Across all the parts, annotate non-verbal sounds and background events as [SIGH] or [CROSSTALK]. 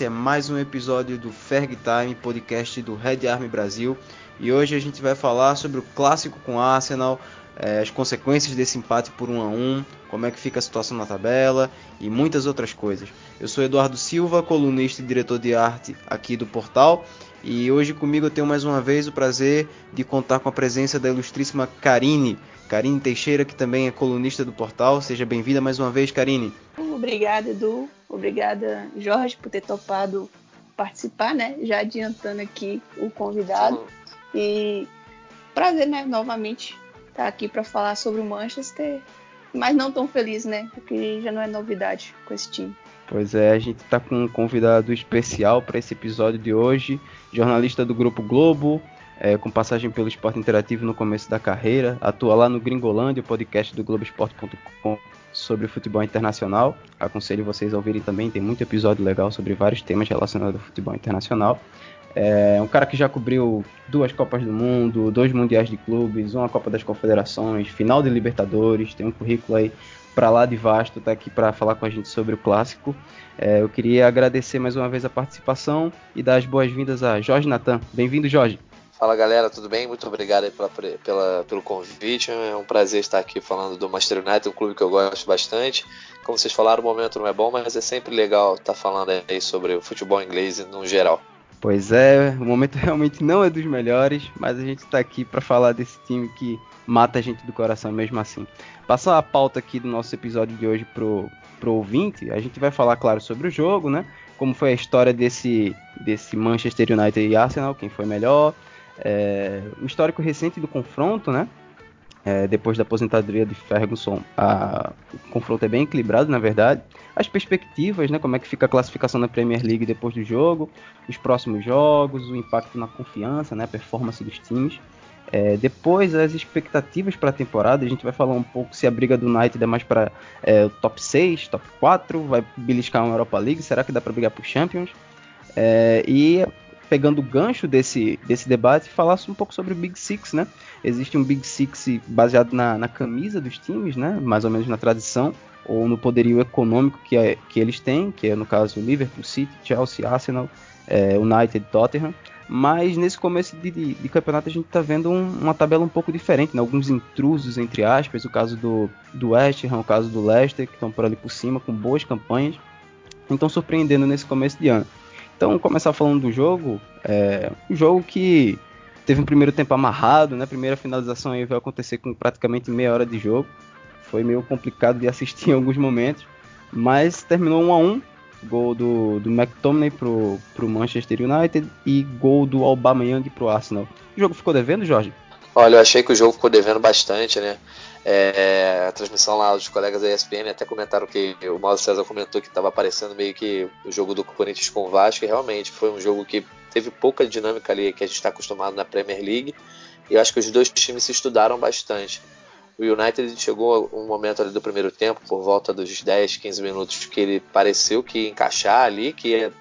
Esse é mais um episódio do Ferg Time, podcast do Red Army Brasil. E hoje a gente vai falar sobre o clássico com Arsenal, é, as consequências desse empate por 1 a 1, como é que fica a situação na tabela e muitas outras coisas. Eu sou Eduardo Silva, colunista e diretor de arte aqui do portal, e hoje comigo eu tenho mais uma vez o prazer de contar com a presença da ilustríssima Karine, Karine Teixeira, que também é colunista do portal. Seja bem-vinda mais uma vez, Karine. Obrigada, Edu. Obrigada, Jorge, por ter topado participar, né? Já adiantando aqui o convidado. E prazer, né? Novamente estar aqui para falar sobre o Manchester, mas não tão feliz, né? Porque já não é novidade com esse time. Pois é, a gente está com um convidado especial para esse episódio de hoje, jornalista do Grupo Globo, é, com passagem pelo esporte interativo no começo da carreira, atua lá no Gringolândia, o podcast do Globoesporte.com sobre futebol internacional. Aconselho vocês a ouvirem também, tem muito episódio legal sobre vários temas relacionados ao futebol internacional. É um cara que já cobriu duas Copas do Mundo, dois Mundiais de Clubes, uma Copa das Confederações, final de Libertadores, tem um currículo aí para lá de vasto, tá aqui para falar com a gente sobre o clássico. É, eu queria agradecer mais uma vez a participação e dar as boas-vindas a Jorge Natan. Bem-vindo, Jorge. Fala galera, tudo bem? Muito obrigado pela, pela, pelo convite. É um prazer estar aqui falando do Manchester United, um clube que eu gosto bastante. Como vocês falaram, o momento não é bom, mas é sempre legal estar falando aí sobre o futebol inglês no geral. Pois é, o momento [LAUGHS] realmente não é dos melhores, mas a gente está aqui para falar desse time que mata a gente do coração mesmo assim. Passar a pauta aqui do nosso episódio de hoje pro, pro ouvinte, a gente vai falar, claro, sobre o jogo, né? Como foi a história desse, desse Manchester United e Arsenal, quem foi melhor, é, o histórico recente do confronto, né? É, depois da aposentadoria de Ferguson, a, o confronto é bem equilibrado, na verdade. As perspectivas, né? Como é que fica a classificação na Premier League depois do jogo, os próximos jogos, o impacto na confiança, né? A performance dos times. É, depois, as expectativas para a temporada, a gente vai falar um pouco se a briga do United é mais para é, o top 6, top 4, vai beliscar uma Europa League, será que dá para brigar para Champions? É, e pegando o gancho desse, desse debate, falasse um pouco sobre o Big Six, né? Existe um Big Six baseado na, na camisa dos times, né? Mais ou menos na tradição, ou no poderio econômico que, é, que eles têm, que é no caso Liverpool City, Chelsea, Arsenal, é, United, Tottenham. Mas nesse começo de, de, de campeonato a gente está vendo um, uma tabela um pouco diferente, né? alguns intrusos, entre aspas, o caso do, do West Ham, o caso do Leicester, que estão por ali por cima, com boas campanhas. Então surpreendendo nesse começo de ano. Então, começar falando do jogo, é um jogo que teve um primeiro tempo amarrado, né? Primeira finalização aí vai acontecer com praticamente meia hora de jogo. Foi meio complicado de assistir em alguns momentos, mas terminou 1 a 1 Gol do, do McTominay pro, pro Manchester United e gol do Aubameyang pro Arsenal. O jogo ficou devendo, Jorge? Olha, eu achei que o jogo ficou devendo bastante, né? É, a transmissão lá dos colegas da ESPN até comentaram que o Mauro César comentou que estava aparecendo meio que o jogo do Corinthians com o Vasco, e realmente foi um jogo que teve pouca dinâmica ali que a gente está acostumado na Premier League, e eu acho que os dois times se estudaram bastante. O United chegou um momento ali do primeiro tempo, por volta dos 10, 15 minutos, que ele pareceu que ia encaixar ali, que ia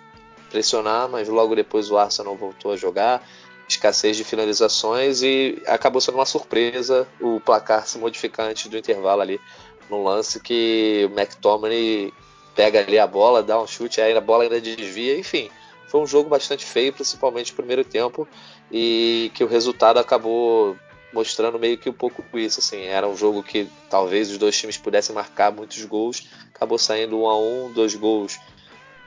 pressionar, mas logo depois o Arsenal voltou a jogar escassez de finalizações e acabou sendo uma surpresa o placar se modificar antes do intervalo ali no lance que o McTominay pega ali a bola, dá um chute, aí a bola ainda desvia, enfim, foi um jogo bastante feio, principalmente no primeiro tempo, e que o resultado acabou mostrando meio que um pouco isso, assim, era um jogo que talvez os dois times pudessem marcar muitos gols, acabou saindo um a um, dois gols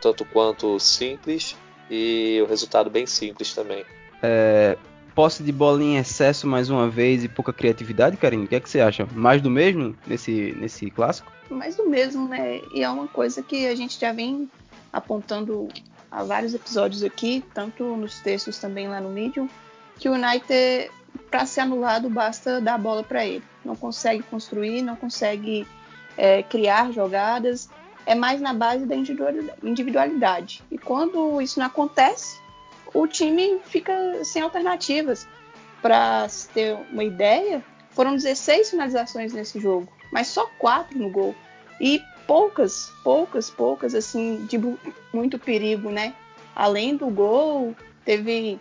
tanto quanto simples e o resultado bem simples também. É, posse de bola em excesso mais uma vez e pouca criatividade, Karine? O que, é que você acha? Mais do mesmo nesse, nesse clássico? Mais do mesmo, né? E é uma coisa que a gente já vem apontando há vários episódios aqui, tanto nos textos também lá no Medium, que o United, para ser anulado, basta dar a bola para ele. Não consegue construir, não consegue é, criar jogadas, é mais na base da individualidade. E quando isso não acontece, o time fica sem alternativas. Para ter uma ideia, foram 16 finalizações nesse jogo, mas só quatro no gol. E poucas, poucas, poucas, assim, de muito perigo, né? Além do gol, teve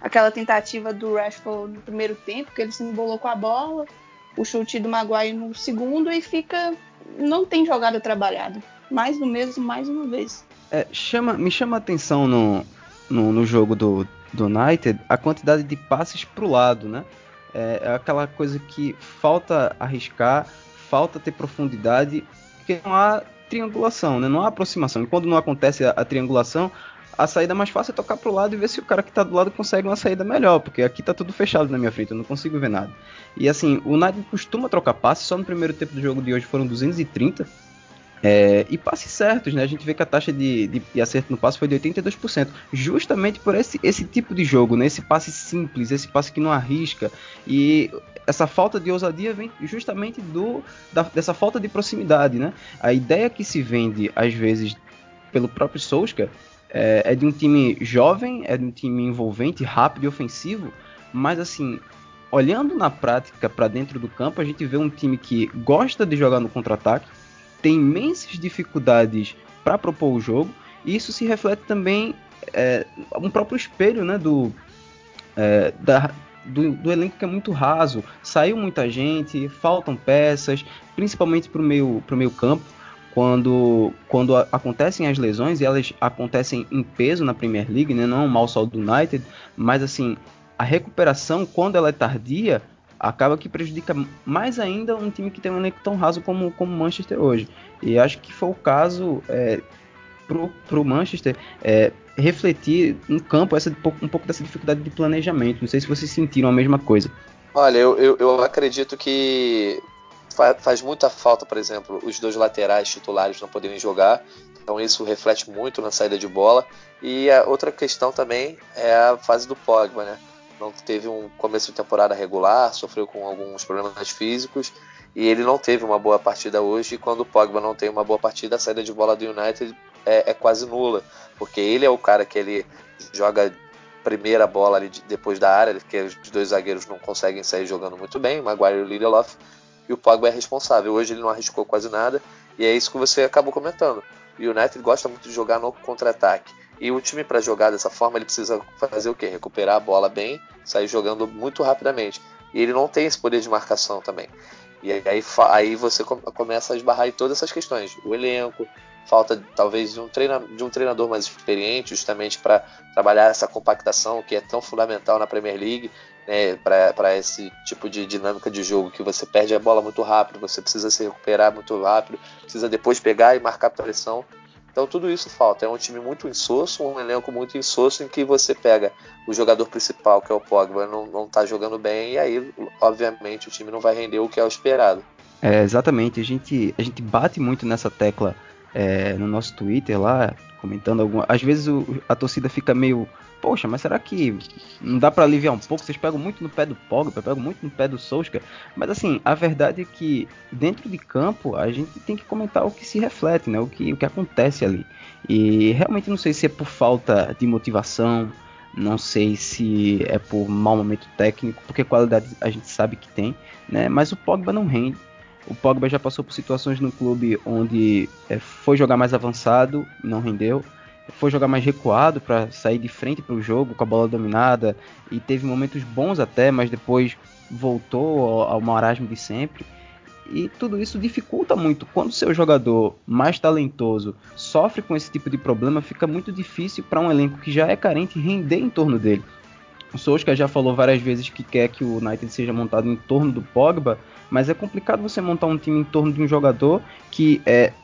aquela tentativa do Rashford no primeiro tempo, que ele se embolou com a bola, o chute do Maguire no segundo e fica. Não tem jogada trabalhada. Mais do mesmo, mais uma vez. É, chama, me chama a atenção no, no, no, jogo do, do United a quantidade de passes pro lado, né? É, é aquela coisa que falta arriscar, falta ter profundidade, porque não há triangulação, né? Não há aproximação. E quando não acontece a, a triangulação, a saída mais fácil é tocar pro lado e ver se o cara que tá do lado consegue uma saída melhor, porque aqui tá tudo fechado na minha frente, eu não consigo ver nada. E assim, o United costuma trocar passes, só no primeiro tempo do jogo de hoje foram 230. É, e passes certos, né? A gente vê que a taxa de, de, de, acerto no passe foi de 82%, justamente por esse, esse tipo de jogo, né? Esse passe simples, esse passe que não arrisca. E essa falta de ousadia vem justamente do, da, dessa falta de proximidade, né? A ideia que se vende, às vezes, pelo próprio Solskjaer é, é de um time jovem, é de um time envolvente, rápido e ofensivo, mas assim, olhando na prática para dentro do campo, a gente vê um time que gosta de jogar no contra-ataque, tem imensas dificuldades para propor o jogo, e isso se reflete também é, um próprio espelho né, do, é, da, do, do, elenco que é muito raso. Saiu muita gente, faltam peças, principalmente para o meio, meio campo quando, quando acontecem as lesões, e elas acontecem em peso na Premier League, né? não é um mal só do United, mas assim, a recuperação, quando ela é tardia, acaba que prejudica mais ainda um time que tem um elenco tão raso como o Manchester hoje. E acho que foi o caso é, para o Manchester é, refletir no campo essa, um pouco dessa dificuldade de planejamento. Não sei se vocês sentiram a mesma coisa. Olha, eu, eu, eu acredito que faz muita falta, por exemplo, os dois laterais titulares não poderem jogar. Então isso reflete muito na saída de bola. E a outra questão também é a fase do Pogba, né? Não teve um começo de temporada regular, sofreu com alguns problemas físicos e ele não teve uma boa partida hoje. E quando o Pogba não tem uma boa partida, a saída de bola do United é, é quase nula, porque ele é o cara que ele joga primeira bola ali depois da área, porque os dois zagueiros não conseguem sair jogando muito bem, Maguire e o Lindelof e o Pogba é responsável. Hoje ele não arriscou quase nada e é isso que você acabou comentando. O United gosta muito de jogar no contra-ataque. E o time para jogar dessa forma ele precisa fazer o quê? Recuperar a bola bem, sair jogando muito rapidamente. E ele não tem esse poder de marcação também. E aí, aí você começa a esbarrar em todas essas questões. O elenco, falta talvez de um, treinador, de um treinador mais experiente, justamente para trabalhar essa compactação que é tão fundamental na Premier League né, para esse tipo de dinâmica de jogo que você perde a bola muito rápido, você precisa se recuperar muito rápido, precisa depois pegar e marcar pressão. Então tudo isso falta. É um time muito insosso, um elenco muito insosso em que você pega o jogador principal, que é o Pogba, não está jogando bem e aí, obviamente, o time não vai render o que é o esperado. É, exatamente. A gente, a gente bate muito nessa tecla é, no nosso Twitter lá, comentando alguma. Às vezes o, a torcida fica meio poxa, mas será que não dá para aliviar um pouco? Vocês pegam muito no pé do Pogba, pegam muito no pé do Solskjaer, mas assim, a verdade é que dentro de campo a gente tem que comentar o que se reflete, né? O que, o que acontece ali. E realmente não sei se é por falta de motivação, não sei se é por mau momento técnico, porque qualidade a gente sabe que tem, né? Mas o Pogba não rende. O Pogba já passou por situações no clube onde é, foi jogar mais avançado, não rendeu foi jogar mais recuado para sair de frente para o jogo com a bola dominada e teve momentos bons até, mas depois voltou ao, ao marasmo de sempre. E tudo isso dificulta muito. Quando seu jogador mais talentoso sofre com esse tipo de problema, fica muito difícil para um elenco que já é carente render em torno dele. O Solskjaer já falou várias vezes que quer que o United seja montado em torno do Pogba, mas é complicado você montar um time em torno de um jogador que é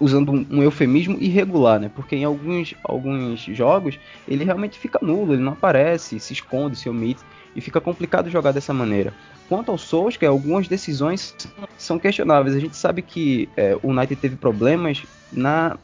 usando um, um, eufemismo irregular, né? Porque em alguns, alguns jogos ele realmente fica nulo, ele não aparece, se esconde, se omite e fica complicado jogar dessa maneira. Quanto ao Solskjaer, algumas decisões são questionáveis. A gente sabe que é, o United teve problemas na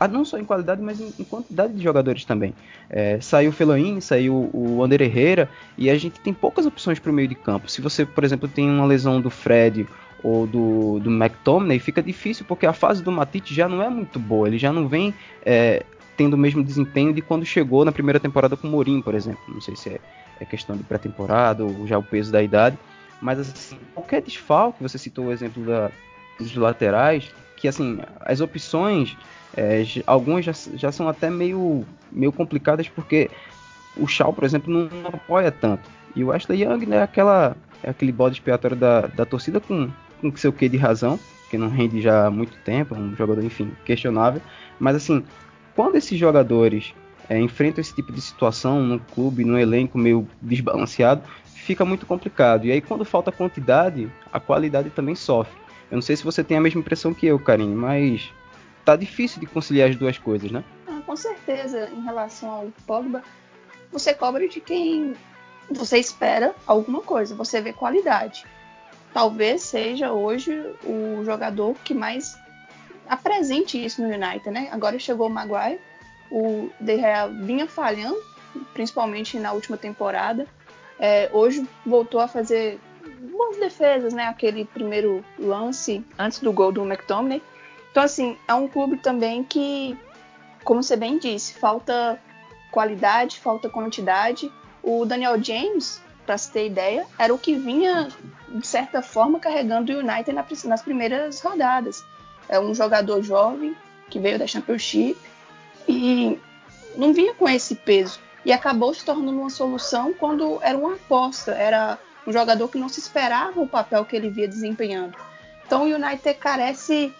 ah, não só em qualidade, mas em, em quantidade de jogadores também. É, saiu o Feloine, saiu o Ander Herrera e a gente tem poucas opções para o meio de campo. Se você, por exemplo, tem uma lesão do Fred ou do, do McTominay, fica difícil porque a fase do Matite já não é muito boa, ele já não vem é, tendo o mesmo desempenho de quando chegou na primeira temporada com o Mourinho, por exemplo. Não sei se é, é questão de pré-temporada ou já o peso da idade, mas assim, qualquer desfalque, você citou o exemplo da, dos laterais, que assim, as opções, é, algumas já, já são até meio, meio complicadas porque o Shaw, por exemplo, não, não apoia tanto. E o Ashley Young né, é, aquela, é aquele bode expiatório da, da torcida com com seu quê de razão, que não rende já há muito tempo, é um jogador, enfim, questionável. Mas assim, quando esses jogadores é, enfrentam esse tipo de situação no clube, no elenco meio desbalanceado, fica muito complicado. E aí, quando falta quantidade, a qualidade também sofre. Eu não sei se você tem a mesma impressão que eu, Karine, mas tá difícil de conciliar as duas coisas, né? Ah, com certeza, em relação ao Pogba, você cobra de quem você espera alguma coisa, você vê qualidade. Talvez seja hoje o jogador que mais apresente isso no United, né? Agora chegou o Maguire, o De Gea vinha falhando, principalmente na última temporada. É, hoje voltou a fazer boas defesas, né? Aquele primeiro lance antes do gol do McTominay. Então, assim, é um clube também que, como você bem disse, falta qualidade, falta quantidade. O Daniel James, para se ter ideia, era o que vinha, de certa forma, carregando o United nas primeiras rodadas. É um jogador jovem que veio da Championship e não vinha com esse peso. E acabou se tornando uma solução quando era uma aposta, era um jogador que não se esperava o papel que ele via desempenhando. Então o United carece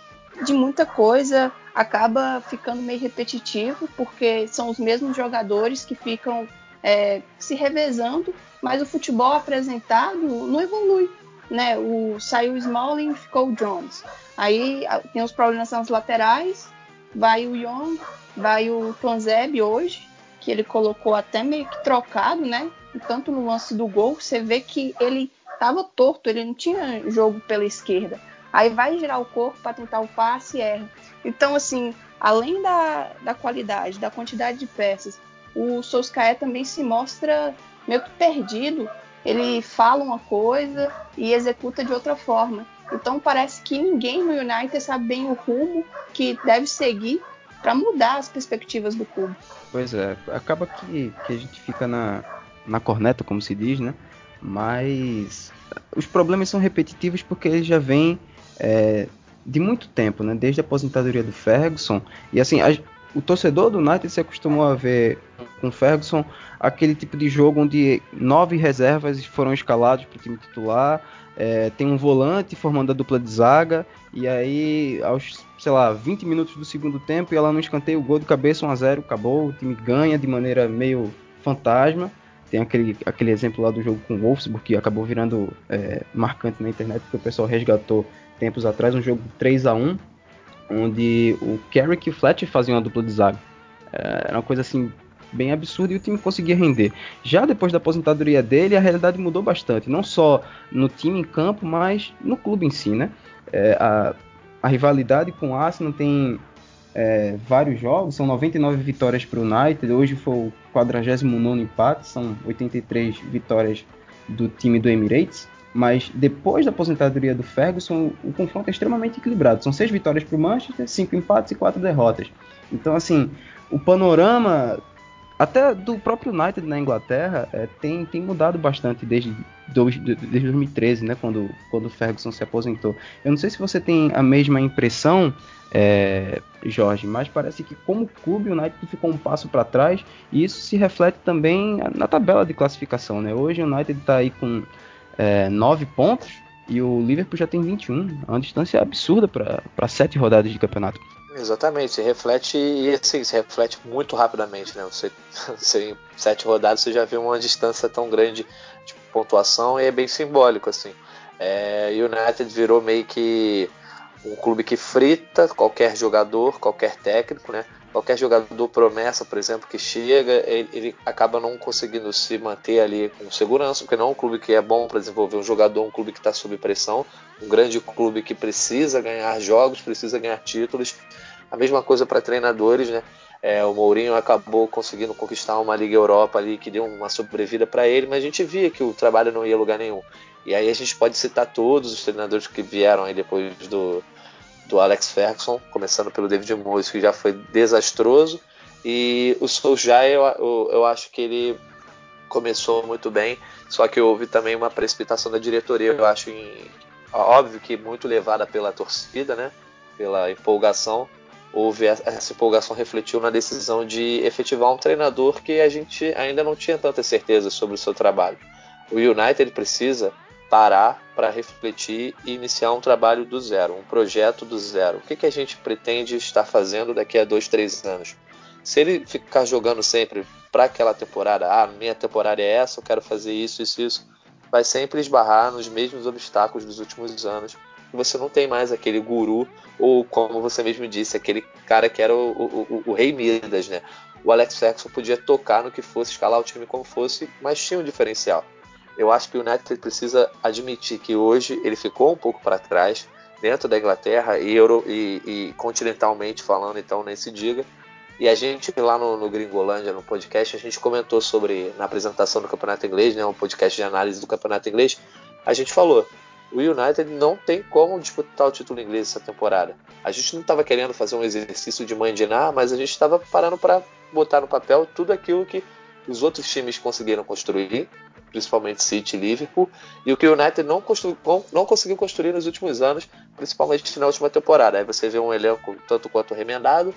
de muita coisa, acaba ficando meio repetitivo, porque são os mesmos jogadores que ficam é, se revezando, mas o futebol apresentado não evolui. Né? O, saiu o Smalling ficou o Jones. Aí tem os problemas nas laterais, vai o Young, vai o Tonzeb hoje, que ele colocou até meio que trocado, né? Tanto no lance do gol, você vê que ele estava torto, ele não tinha jogo pela esquerda. Aí vai girar o corpo para tentar o passe e erra. Então, assim, além da, da qualidade, da quantidade de peças, o Solskjaer também se mostra meio que perdido. Ele fala uma coisa e executa de outra forma. Então parece que ninguém no United sabe bem o rumo que deve seguir para mudar as perspectivas do clube. Pois é, acaba que, que a gente fica na, na corneta, como se diz, né? Mas os problemas são repetitivos porque eles já vêm é, de muito tempo, né? Desde a aposentadoria do Ferguson. E assim, a, o torcedor do United se acostumou a ver com Ferguson aquele tipo de jogo onde nove reservas foram escalados para o time titular. É, tem um volante formando a dupla de zaga, e aí, aos, sei lá, 20 minutos do segundo tempo, e ela não escanteia o gol de cabeça 1 a 0 acabou, o time ganha de maneira meio fantasma. Tem aquele, aquele exemplo lá do jogo com o Wolfsburg, que acabou virando é, marcante na internet, porque o pessoal resgatou tempos atrás um jogo 3 a 1 onde o Carrick e o Fletcher faziam uma dupla de zaga. É, era uma coisa assim bem absurda e o time conseguia render. Já depois da aposentadoria dele, a realidade mudou bastante, não só no time em campo, mas no clube em si, né? É, a, a, rivalidade com o Arsenal tem é, vários jogos, são 99 vitórias para o United, hoje foi o 49 empate, são 83 vitórias do time do Emirates. Mas depois da aposentadoria do Ferguson, o confronto é extremamente equilibrado. São seis vitórias para o Manchester, cinco empates e quatro derrotas. Então, assim, o panorama até do próprio United na Inglaterra é, tem, tem mudado bastante desde, desde 2013, né, quando, quando o Ferguson se aposentou. Eu não sei se você tem a mesma impressão, é, Jorge, mas parece que como clube o United ficou um passo para trás e isso se reflete também na tabela de classificação. Né? Hoje o United está aí com é, 9 pontos e o Liverpool já tem 21, é uma distância absurda para sete rodadas de campeonato. Exatamente, se reflete e assim, se reflete muito rapidamente, né? Você, [LAUGHS] você em sete rodadas você já vê uma distância tão grande de pontuação e é bem simbólico assim. É, United virou meio que um clube que frita qualquer jogador, qualquer técnico, né? Qualquer jogador promessa, por exemplo, que chega, ele, ele acaba não conseguindo se manter ali com segurança, porque não é um clube que é bom para desenvolver um jogador, um clube que está sob pressão, um grande clube que precisa ganhar jogos, precisa ganhar títulos. A mesma coisa para treinadores, né? É, o Mourinho acabou conseguindo conquistar uma Liga Europa ali que deu uma sobrevida para ele, mas a gente via que o trabalho não ia lugar nenhum. E aí a gente pode citar todos os treinadores que vieram aí depois do, do Alex Ferguson, começando pelo David Moyes, que já foi desastroso, e o Solskjaer eu, eu, acho que ele começou muito bem, só que houve também uma precipitação da diretoria, eu acho em, óbvio que muito levada pela torcida, né, pela empolgação, houve essa empolgação refletiu na decisão de efetivar um treinador que a gente ainda não tinha tanta certeza sobre o seu trabalho. O United precisa parar para refletir e iniciar um trabalho do zero, um projeto do zero. O que, que a gente pretende estar fazendo daqui a dois, três anos? Se ele ficar jogando sempre para aquela temporada, ah, minha temporada é essa, eu quero fazer isso, isso, isso, vai sempre esbarrar nos mesmos obstáculos dos últimos anos. Você não tem mais aquele guru, ou como você mesmo disse, aquele cara que era o, o, o, o rei Midas, né? O Alex Ferguson podia tocar no que fosse, escalar o time como fosse, mas tinha um diferencial. Eu acho que o United precisa admitir que hoje ele ficou um pouco para trás dentro da Inglaterra e, Euro, e, e continentalmente falando, então nem se diga. E a gente lá no, no Gringolândia, no podcast, a gente comentou sobre, na apresentação do Campeonato Inglês, né, um podcast de análise do Campeonato Inglês, a gente falou, o United não tem como disputar o título inglês essa temporada. A gente não estava querendo fazer um exercício de mandinar, mas a gente estava parando para botar no papel tudo aquilo que os outros times conseguiram construir principalmente City e Liverpool, e o que o United não, não conseguiu construir nos últimos anos, principalmente na última temporada. Aí você vê um elenco tanto quanto remendado,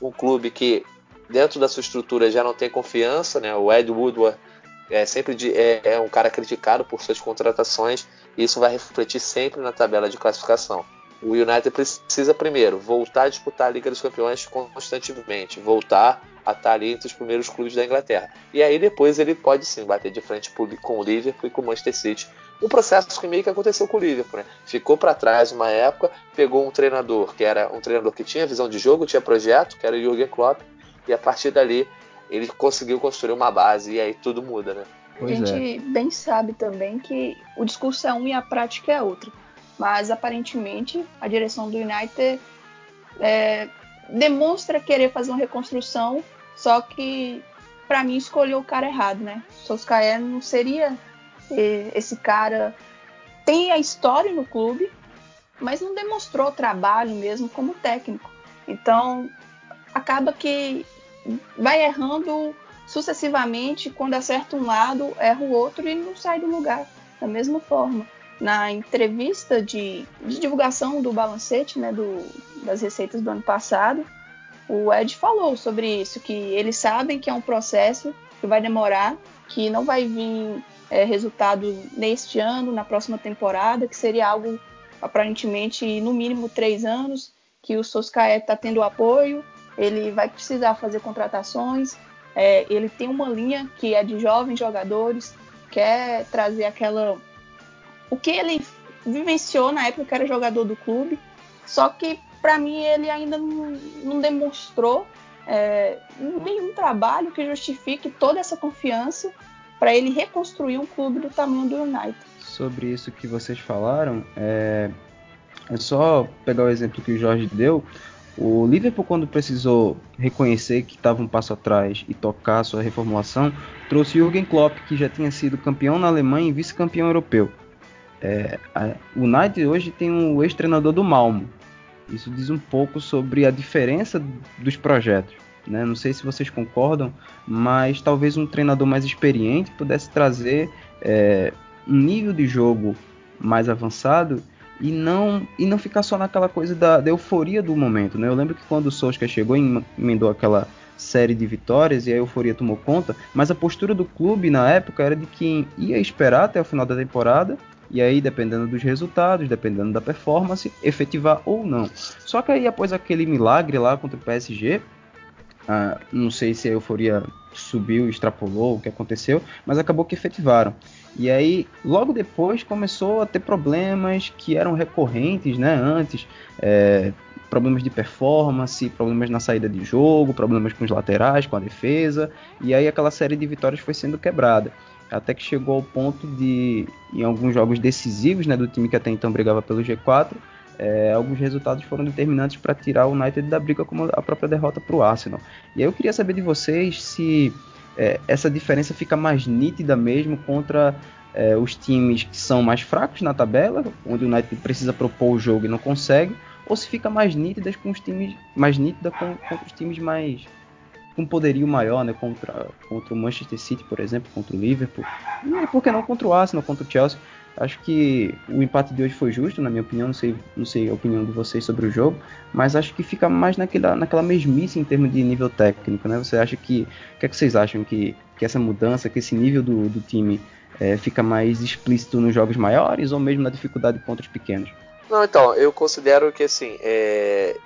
um clube que dentro da sua estrutura já não tem confiança, né? O Ed Woodward é sempre de, é, é um cara criticado por suas contratações, e isso vai refletir sempre na tabela de classificação. O United precisa primeiro voltar a disputar a Liga dos Campeões constantemente, voltar a estar ali entre os primeiros clubes da Inglaterra. E aí depois ele pode sim bater de frente com o Liverpool e com o Manchester City. Um processo que meio que aconteceu com o Liverpool, né? Ficou para trás uma época, pegou um treinador que era um treinador que tinha visão de jogo, tinha projeto, que era o Jürgen Klopp, e a partir dali ele conseguiu construir uma base e aí tudo muda, né? Pois a gente é. bem sabe também que o discurso é um e a prática é outra mas aparentemente a direção do United é, demonstra querer fazer uma reconstrução, só que para mim escolheu o cara errado, né? Solskjaer não seria esse cara. Tem a história no clube, mas não demonstrou trabalho mesmo como técnico. Então acaba que vai errando sucessivamente, quando acerta um lado, erra o outro e não sai do lugar da mesma forma na entrevista de, de divulgação do balancete, né, do, das receitas do ano passado, o Ed falou sobre isso, que eles sabem que é um processo que vai demorar, que não vai vir é, resultado neste ano, na próxima temporada, que seria algo aparentemente no mínimo três anos, que o Soscaé está tendo apoio, ele vai precisar fazer contratações, é, ele tem uma linha que é de jovens jogadores, quer trazer aquela o que ele vivenciou na época que era jogador do clube. Só que para mim ele ainda não, não demonstrou é, nenhum trabalho que justifique toda essa confiança para ele reconstruir um clube do tamanho do United. Sobre isso que vocês falaram, é, é só pegar o exemplo que o Jorge deu. O Liverpool, quando precisou reconhecer que estava um passo atrás e tocar sua reformulação, trouxe Jürgen Klopp, que já tinha sido campeão na Alemanha e vice-campeão europeu. É, a, o United hoje tem um ex-treinador do Malmo. Isso diz um pouco sobre a diferença dos projetos. Né? Não sei se vocês concordam, mas talvez um treinador mais experiente pudesse trazer é, um nível de jogo mais avançado e não e não ficar só naquela coisa da, da euforia do momento. Né? Eu lembro que quando o Solskjaer chegou e emendou aquela série de vitórias e a euforia tomou conta, mas a postura do clube na época era de quem ia esperar até o final da temporada e aí, dependendo dos resultados, dependendo da performance, efetivar ou não. Só que aí, após aquele milagre lá contra o PSG, ah, não sei se a euforia subiu, extrapolou, o que aconteceu, mas acabou que efetivaram. E aí, logo depois, começou a ter problemas que eram recorrentes, né? Antes, é, problemas de performance, problemas na saída de jogo, problemas com os laterais, com a defesa, e aí aquela série de vitórias foi sendo quebrada até que chegou ao ponto de, em alguns jogos decisivos né, do time que até então brigava pelo G4, é, alguns resultados foram determinantes para tirar o United da briga, como a própria derrota para o Arsenal. E aí eu queria saber de vocês se é, essa diferença fica mais nítida mesmo contra é, os times que são mais fracos na tabela, onde o United precisa propor o jogo e não consegue, ou se fica mais nítida com os times mais nítida com, com os times mais com um poderio maior, né, contra, contra o Manchester City, por exemplo, contra o Liverpool, e por que não contra o Arsenal, contra o Chelsea. Acho que o empate de hoje foi justo, na minha opinião, não sei, não sei a opinião de vocês sobre o jogo, mas acho que fica mais naquela, naquela mesmice em termos de nível técnico, né? Você acha que, o que é que vocês acham que, que essa mudança, que esse nível do, do time é, fica mais explícito nos jogos maiores ou mesmo na dificuldade contra os pequenos? Não, então, eu considero que assim, é,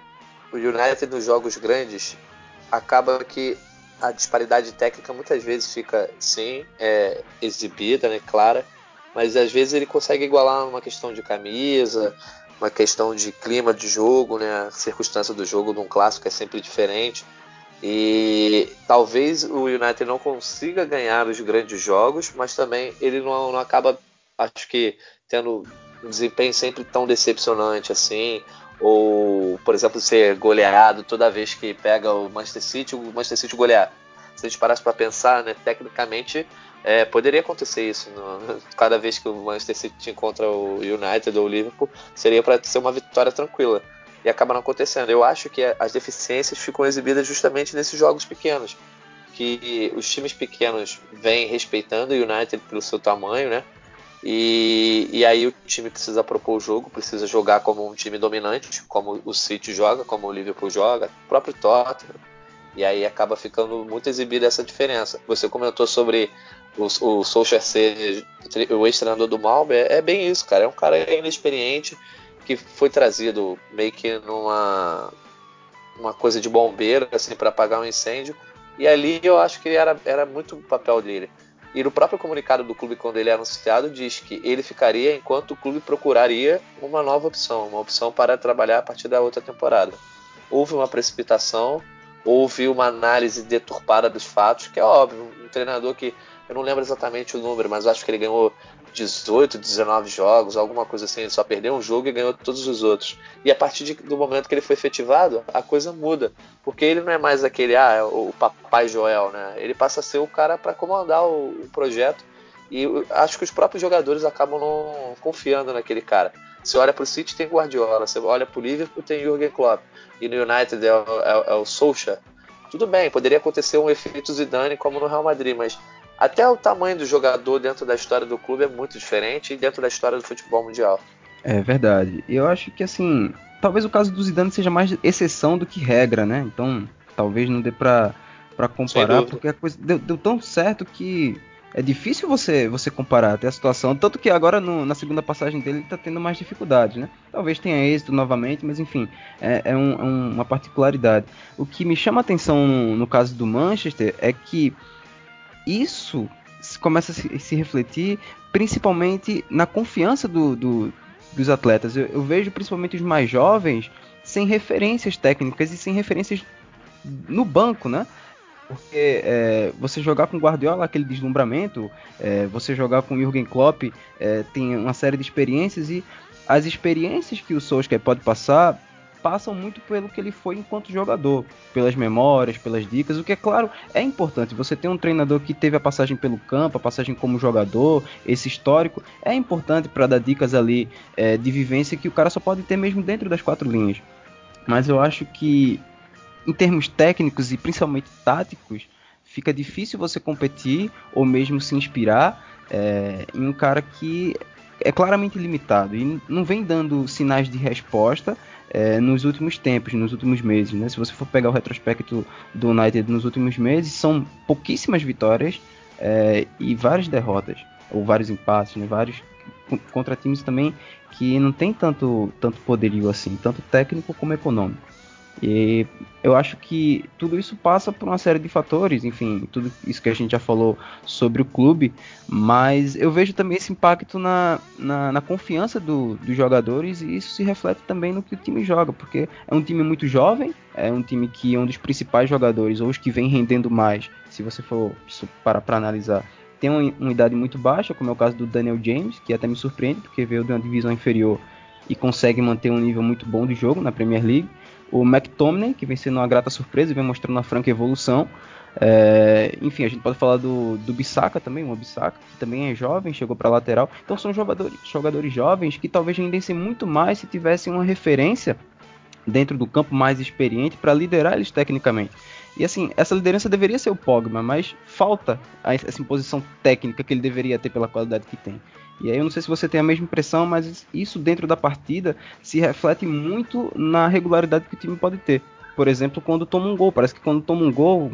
o United nos jogos grandes acaba que a disparidade técnica muitas vezes fica, sim, é, exibida, né, clara, mas às vezes ele consegue igualar uma questão de camisa, uma questão de clima de jogo, né, a circunstância do jogo de um clássico é sempre diferente. E talvez o United não consiga ganhar os grandes jogos, mas também ele não, não acaba, acho que, tendo um desempenho sempre tão decepcionante assim, ou, por exemplo, ser goleado toda vez que pega o Manchester City, o Manchester City golear. Se a gente parasse para pensar, né, tecnicamente é, poderia acontecer isso. No, [LAUGHS] cada vez que o Manchester City encontra o United ou o Liverpool, seria para ser uma vitória tranquila. E acaba não acontecendo. Eu acho que as deficiências ficam exibidas justamente nesses jogos pequenos. Que os times pequenos vêm respeitando o United pelo seu tamanho, né? E, e aí o time precisa propor o jogo, precisa jogar como um time dominante, como o City joga, como o Liverpool joga, o próprio Tottenham. E aí acaba ficando muito exibida essa diferença. Você comentou sobre o, o Solskjaer ser o ex-treinador do Malme, é, é, bem isso, cara. É um cara inexperiente que foi trazido meio que numa uma coisa de bombeiro, assim, para apagar um incêndio. E ali eu acho que era, era muito o papel dele. E no próprio comunicado do clube, quando ele é anunciado, diz que ele ficaria enquanto o clube procuraria uma nova opção, uma opção para trabalhar a partir da outra temporada. Houve uma precipitação, houve uma análise deturpada dos fatos, que é óbvio, um treinador que eu não lembro exatamente o número, mas acho que ele ganhou 18, 19 jogos, alguma coisa assim. Ele só perdeu um jogo e ganhou todos os outros. E a partir de, do momento que ele foi efetivado, a coisa muda. Porque ele não é mais aquele, ah, é o papai Joel, né? Ele passa a ser o cara para comandar o, o, projeto. E acho que os próprios jogadores acabam não confiando naquele cara. Você olha para o City, tem Guardiola. Você olha para o Liverpool, tem Jurgen Klopp. E no United é o, é, é o Solskjaer. Tudo bem, poderia acontecer um efeito Zidane como no Real Madrid, mas até o tamanho do jogador dentro da história do clube é muito diferente e dentro da história do futebol mundial. É verdade. Eu acho que assim, talvez o caso do Zidane seja mais exceção do que regra, né? Então, talvez não dê pra, pra comparar, porque a coisa deu, deu, tão certo que é difícil você você comparar até a situação. Tanto que agora no, na segunda passagem dele ele tá tendo mais dificuldades, né? Talvez tenha êxito novamente, mas enfim, é, é, um, é uma particularidade. O que me chama a atenção no, no caso do Manchester é que isso começa a se, refletir principalmente na confiança do, do, dos atletas. Eu, eu, vejo principalmente os mais jovens sem referências técnicas e sem referências no banco, né? Porque é, você jogar com Guardiola, aquele deslumbramento, é, você jogar com Jürgen Klopp, é, tem uma série de experiências e as experiências que o Solskjaer pode passar passam muito pelo que ele foi enquanto jogador, pelas memórias, pelas dicas, o que é claro é importante. Você ter um treinador que teve a passagem pelo campo, a passagem como jogador, esse histórico, é importante para dar dicas ali é, de vivência que o cara só pode ter mesmo dentro das quatro linhas. Mas eu acho que em termos técnicos e principalmente táticos, fica difícil você competir ou mesmo se inspirar é, em um cara que é claramente limitado e não vem dando sinais de resposta é, nos últimos tempos, nos últimos meses. Né? Se você for pegar o retrospecto do United nos últimos meses, são pouquíssimas vitórias é, e várias derrotas, ou vários empates, né? vários contra times também que não tem tanto, tanto poderio assim, tanto técnico como econômico. E eu acho que tudo isso passa por uma série de fatores, enfim, tudo isso que a gente já falou sobre o clube, mas eu vejo também esse impacto na, na, na confiança do, dos jogadores e isso se reflete também no que o time joga, porque é um time muito jovem, é um time que é um dos principais jogadores, ou os que vem rendendo mais, se você for para para analisar, tem uma, uma idade muito baixa, como é o caso do Daniel James, que até me surpreende, porque veio de uma divisão inferior e consegue manter um nível muito bom de jogo na Premier League o McTominay, que vem sendo uma grata surpresa e vem mostrando uma franca evolução. É, enfim, a gente pode falar do, do Bissaka também, o Bissaka, que também é jovem, chegou para lateral. Então são jogadores, jogadores jovens que talvez rendessem muito mais se tivessem uma referência dentro do campo mais experiente para liderar eles tecnicamente. E assim, essa liderança deveria ser o Pogba, mas falta essa imposição técnica que ele deveria ter pela qualidade que tem. E aí eu não sei se você tem a mesma impressão, mas isso dentro da partida se reflete muito na regularidade que o time pode ter. Por exemplo, quando toma um gol. Parece que quando toma um gol,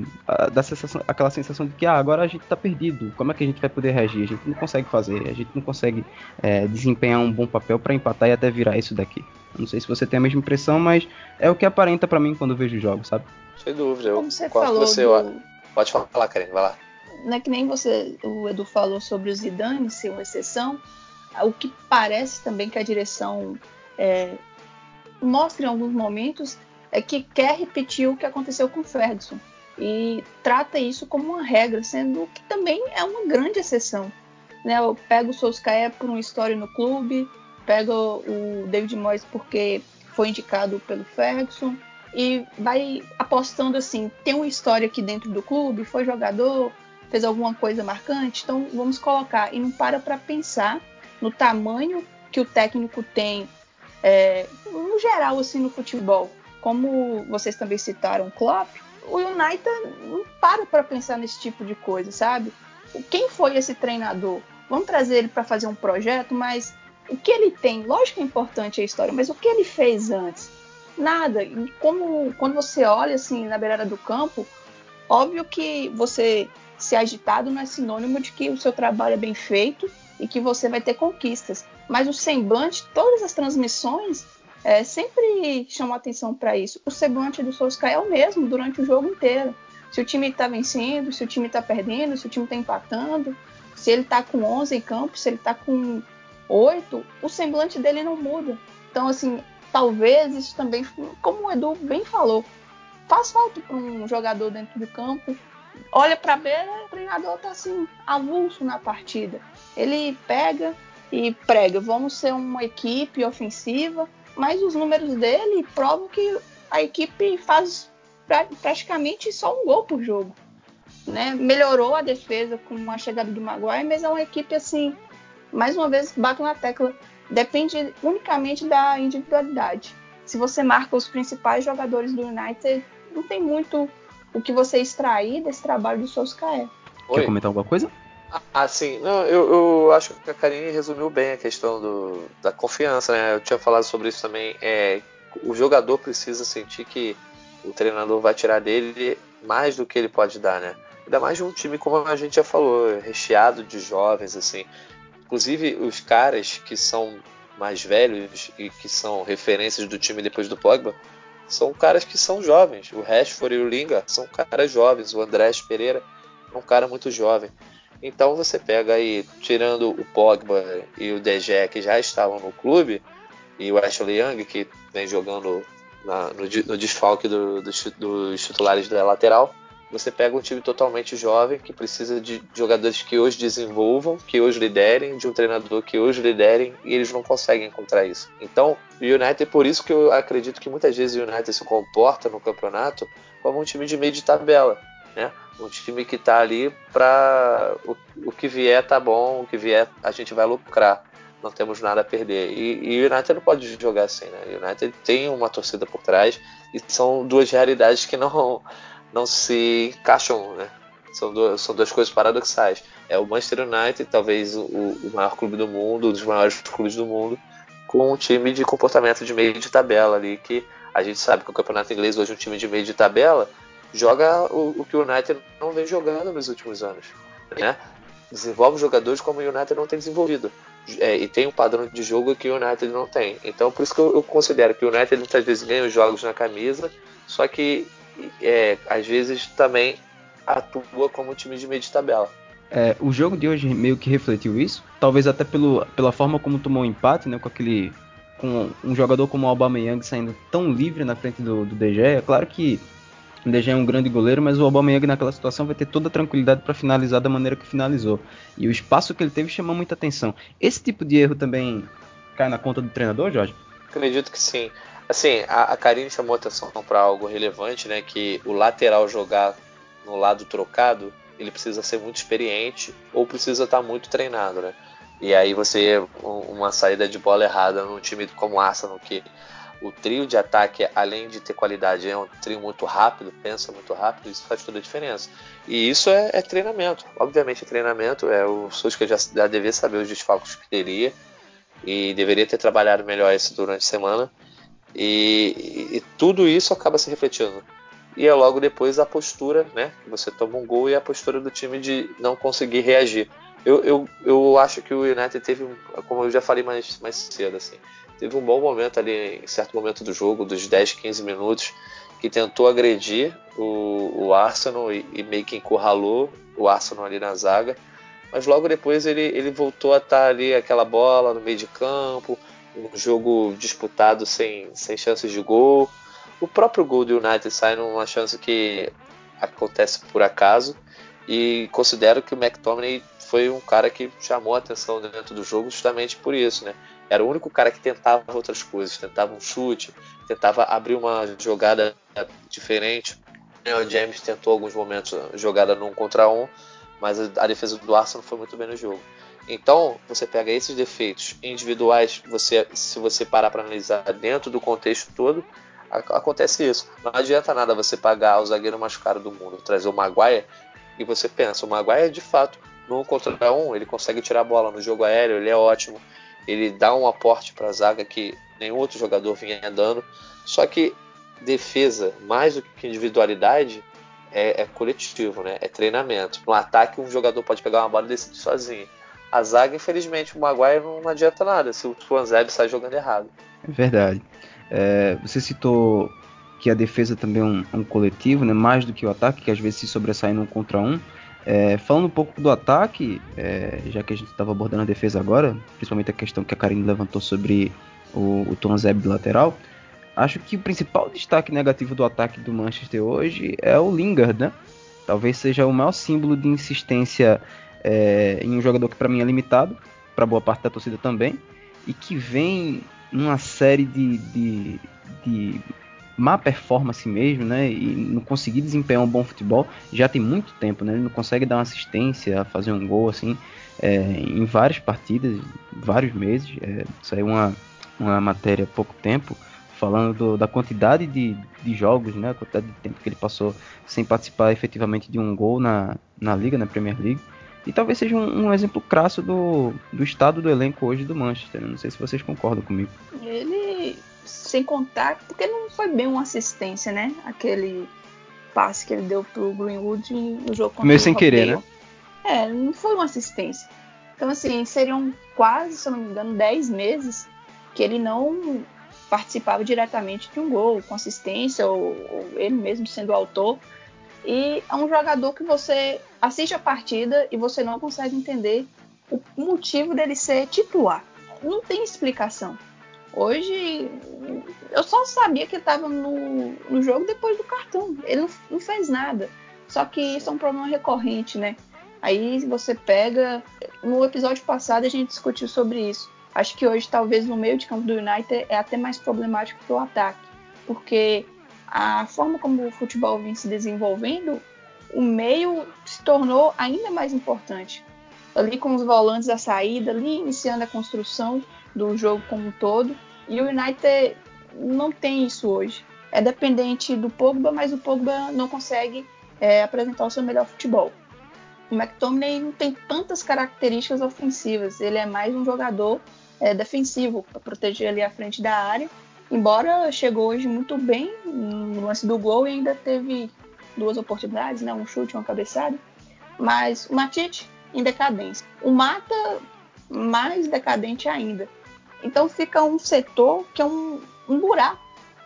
dá sensação, aquela sensação de que ah, agora a gente está perdido. Como é que a gente vai poder reagir? A gente não consegue fazer, a gente não consegue é, desempenhar um bom papel para empatar e até virar isso daqui. Não sei se você tem a mesma impressão, mas é o que aparenta para mim quando eu vejo jogos, sabe? Sem dúvida. Como você falou você, do... Pode falar, Karen, vai lá. Não é que nem você, o Edu falou sobre o Zidane ser uma exceção. O que parece também que a direção é, mostra em alguns momentos é que quer repetir o que aconteceu com Ferguson e trata isso como uma regra, sendo que também é uma grande exceção. Né? Eu pego o Solskjaer por uma história no clube, pego o David Moyes porque foi indicado pelo Ferguson e vai apostando assim, tem uma história aqui dentro do clube, foi jogador, fez alguma coisa marcante, então vamos colocar e não para para pensar no tamanho que o técnico tem é, no geral assim no futebol como vocês também citaram Klopp, o United não para para pensar nesse tipo de coisa, sabe? Quem foi esse treinador? Vamos trazer ele para fazer um projeto, mas o que ele tem? Lógico que é importante a história, mas o que ele fez antes? Nada. E como quando você olha assim na beirada do campo, óbvio que você ser agitado não é sinônimo de que o seu trabalho é bem feito e que você vai ter conquistas. Mas o semblante, todas as transmissões é, sempre chamou atenção para isso. O semblante do Solskjaer é o mesmo durante o jogo inteiro. Se o time está vencendo, se o time está perdendo, se o time está empatando, se ele está com 11 em campo, se ele está com 8, o semblante dele não muda. Então, assim, talvez isso também, como o Edu bem falou, faz falta para um jogador dentro do campo. Olha para a beira, o treinador está assim, avulso na partida. Ele pega e prega, vamos ser uma equipe ofensiva, mas os números dele provam que a equipe faz pra, praticamente só um gol por jogo. Né? Melhorou a defesa com a chegada do Maguire, mas é uma equipe assim, mais uma vez, bato na tecla, depende unicamente da individualidade. Se você marca os principais jogadores do United, não tem muito o que você extrair desse trabalho do Solskjaer. Quer comentar alguma coisa? Ah, sim. Não, eu, eu, acho que a Karine resumiu bem a questão do, da confiança, né? Eu tinha falado sobre isso também. É, o jogador precisa sentir que o treinador vai tirar dele mais do que ele pode dar, né? Ainda mais de um time, como a gente já falou, recheado de jovens, assim. Inclusive, os caras que são mais velhos e que são referências do time depois do Pogba, são caras que são jovens. O Rashford e o Linga são caras jovens. O Andrés Pereira é um cara muito jovem. Então você pega aí, tirando o Pogba e o De que já estavam no clube, e o Ashley Young, que vem jogando na, no, no, desfalque do, do, dos titulares da lateral, você pega um time totalmente jovem que precisa de jogadores que hoje desenvolvam, que hoje liderem, de um treinador que hoje liderem, e eles não conseguem encontrar isso. Então, o United, por isso que eu acredito que muitas vezes o United se comporta no campeonato como um time de meio de tabela né? Um time que está ali para o, o, que vier tá bom, o que vier a gente vai lucrar. Não temos nada a perder. E, o United não pode jogar assim, né? O United tem uma torcida por trás e são duas realidades que não, não se encaixam, né? São duas, são duas coisas paradoxais. É o Manchester United, talvez o, o maior clube do mundo, um dos maiores clubes do mundo, com um time de comportamento de meio de tabela ali, que a gente sabe que o campeonato inglês hoje é um time de meio de tabela, joga o, o que o United não vem jogando nos últimos anos. Né? Desenvolve jogadores como o United não tem desenvolvido. É, e tem um padrão de jogo que o United não tem. Então, por isso que eu, eu considero que o United muitas vezes ganha os jogos na camisa, só que é, às vezes também atua como time de meio de tabela. É, o jogo de hoje meio que refletiu isso, talvez até pelo, pela forma como tomou o empate, né, com aquele com um jogador como o Aubameyang saindo tão livre na frente do, do DG. É claro que o DG é um grande goleiro, mas o Aubameyang naquela situação vai ter toda a tranquilidade para finalizar da maneira que finalizou. E o espaço que ele teve chamou muita atenção. Esse tipo de erro também cai na conta do treinador, Jorge? Acredito que sim. Assim, a, a Karine chamou atenção para algo relevante, né? Que o lateral jogar no lado trocado, ele precisa ser muito experiente ou precisa estar tá muito treinado, né? E aí você uma saída de bola errada num time como o Arsenal que o trio de ataque, além de ter qualidade, é um trio muito rápido, pensa muito rápido, isso faz toda a diferença. E isso é, é treinamento. Obviamente é treinamento, é o Susca já, já devia saber os desfalques que teria e deveria ter trabalhado melhor isso durante a semana. E, e, tudo isso acaba se refletindo. E é logo depois a postura, né? Você toma um gol e a postura do time de não conseguir reagir. Eu, eu, eu acho que o United teve, como eu já falei mais, mais cedo, assim, teve um bom momento ali, em certo momento do jogo, dos 10, 15 minutos, que tentou agredir o, o Arsenal e, e meio que encurralou o Arsenal ali na zaga. Mas logo depois ele, ele voltou a estar ali aquela bola no meio de campo, um jogo disputado sem, sem chances de gol. O próprio gol do United sai numa chance que acontece por acaso. E considero que o McTominay foi um cara que chamou a atenção dentro do jogo justamente por isso, né? Era o único cara que tentava outras coisas, tentava um chute, tentava abrir uma jogada diferente. O James tentou alguns momentos jogada num contra um, mas a defesa do Arsenal foi muito bem no jogo. Então, você pega esses defeitos individuais, você, se você parar para analisar dentro do contexto todo, acontece isso. Não adianta nada você pagar o zagueiro mais caro do mundo, trazer o Maguire, e você pensa, o Maguire de fato, no contra um, ele consegue tirar a bola no jogo aéreo, ele é ótimo, ele dá um aporte para a zaga que nenhum outro jogador vinha dando. Só que defesa, mais do que individualidade, é, é coletivo, né? é treinamento. No ataque, um jogador pode pegar uma bola e decidir sozinho. A zaga, infelizmente, o Maguire não adianta nada se o Tuanzeb sai jogando errado. É verdade. É, você citou que a defesa também é um, um, coletivo, né? mais do que o ataque, que às vezes se sobressai num contra um. É, falando um pouco do ataque, é, já que a gente estava abordando a defesa agora, principalmente a questão que a Karine levantou sobre o, o Tom Zeb lateral, acho que o principal destaque negativo do ataque do Manchester hoje é o Lingard, né? Talvez seja o maior símbolo de insistência é, em um jogador que para mim é limitado, para boa parte da torcida também, e que vem numa série de, de, de má performance mesmo, né? E não conseguir desempenhar um bom futebol já tem muito tempo, né? Ele não consegue dar uma assistência, fazer um gol assim é, em várias partidas, vários meses. É, saiu uma, uma matéria há pouco tempo falando do, da quantidade de, de jogos, né? A quantidade de tempo que ele passou sem participar efetivamente de um gol na, na liga, na Premier League. E talvez seja um, um exemplo crasso do, do estado do elenco hoje do Manchester. Não sei se vocês concordam comigo. Ele sem contar, porque não foi bem uma assistência, né? Aquele passe que ele deu pro Greenwood no jogo contra Meio sem querer, né? É, não foi uma assistência. Então, assim, seriam quase, se eu não me engano, 10 meses que ele não participava diretamente de um gol, com assistência, ou, ou ele mesmo sendo o autor. E é um jogador que você assiste a partida e você não consegue entender o motivo dele ser titular. Não tem explicação. Hoje, eu só sabia que estava no, no jogo depois do cartão. Ele não, não, fez nada. Só que isso é um problema recorrente, né? Aí você pega. No episódio passado a gente discutiu sobre isso. Acho que hoje, talvez, no meio de campo do United é até mais problemático que o ataque. Porque a forma como o futebol vem se desenvolvendo, o meio se tornou ainda mais importante. Ali com os volantes à saída, ali iniciando a construção do jogo como um todo. E o United não tem isso hoje. É dependente do Pogba, mas o Pogba não consegue é, apresentar o seu melhor futebol. O McTominay não tem tantas características ofensivas. Ele é mais um jogador é, defensivo para proteger ali a frente da área. Embora chegou hoje muito bem no lance do gol e ainda teve duas oportunidades, né? um chute, uma cabeçada. Mas o Matite em decadência. O Mata mais decadente ainda. Então fica um setor que é um, um buraco,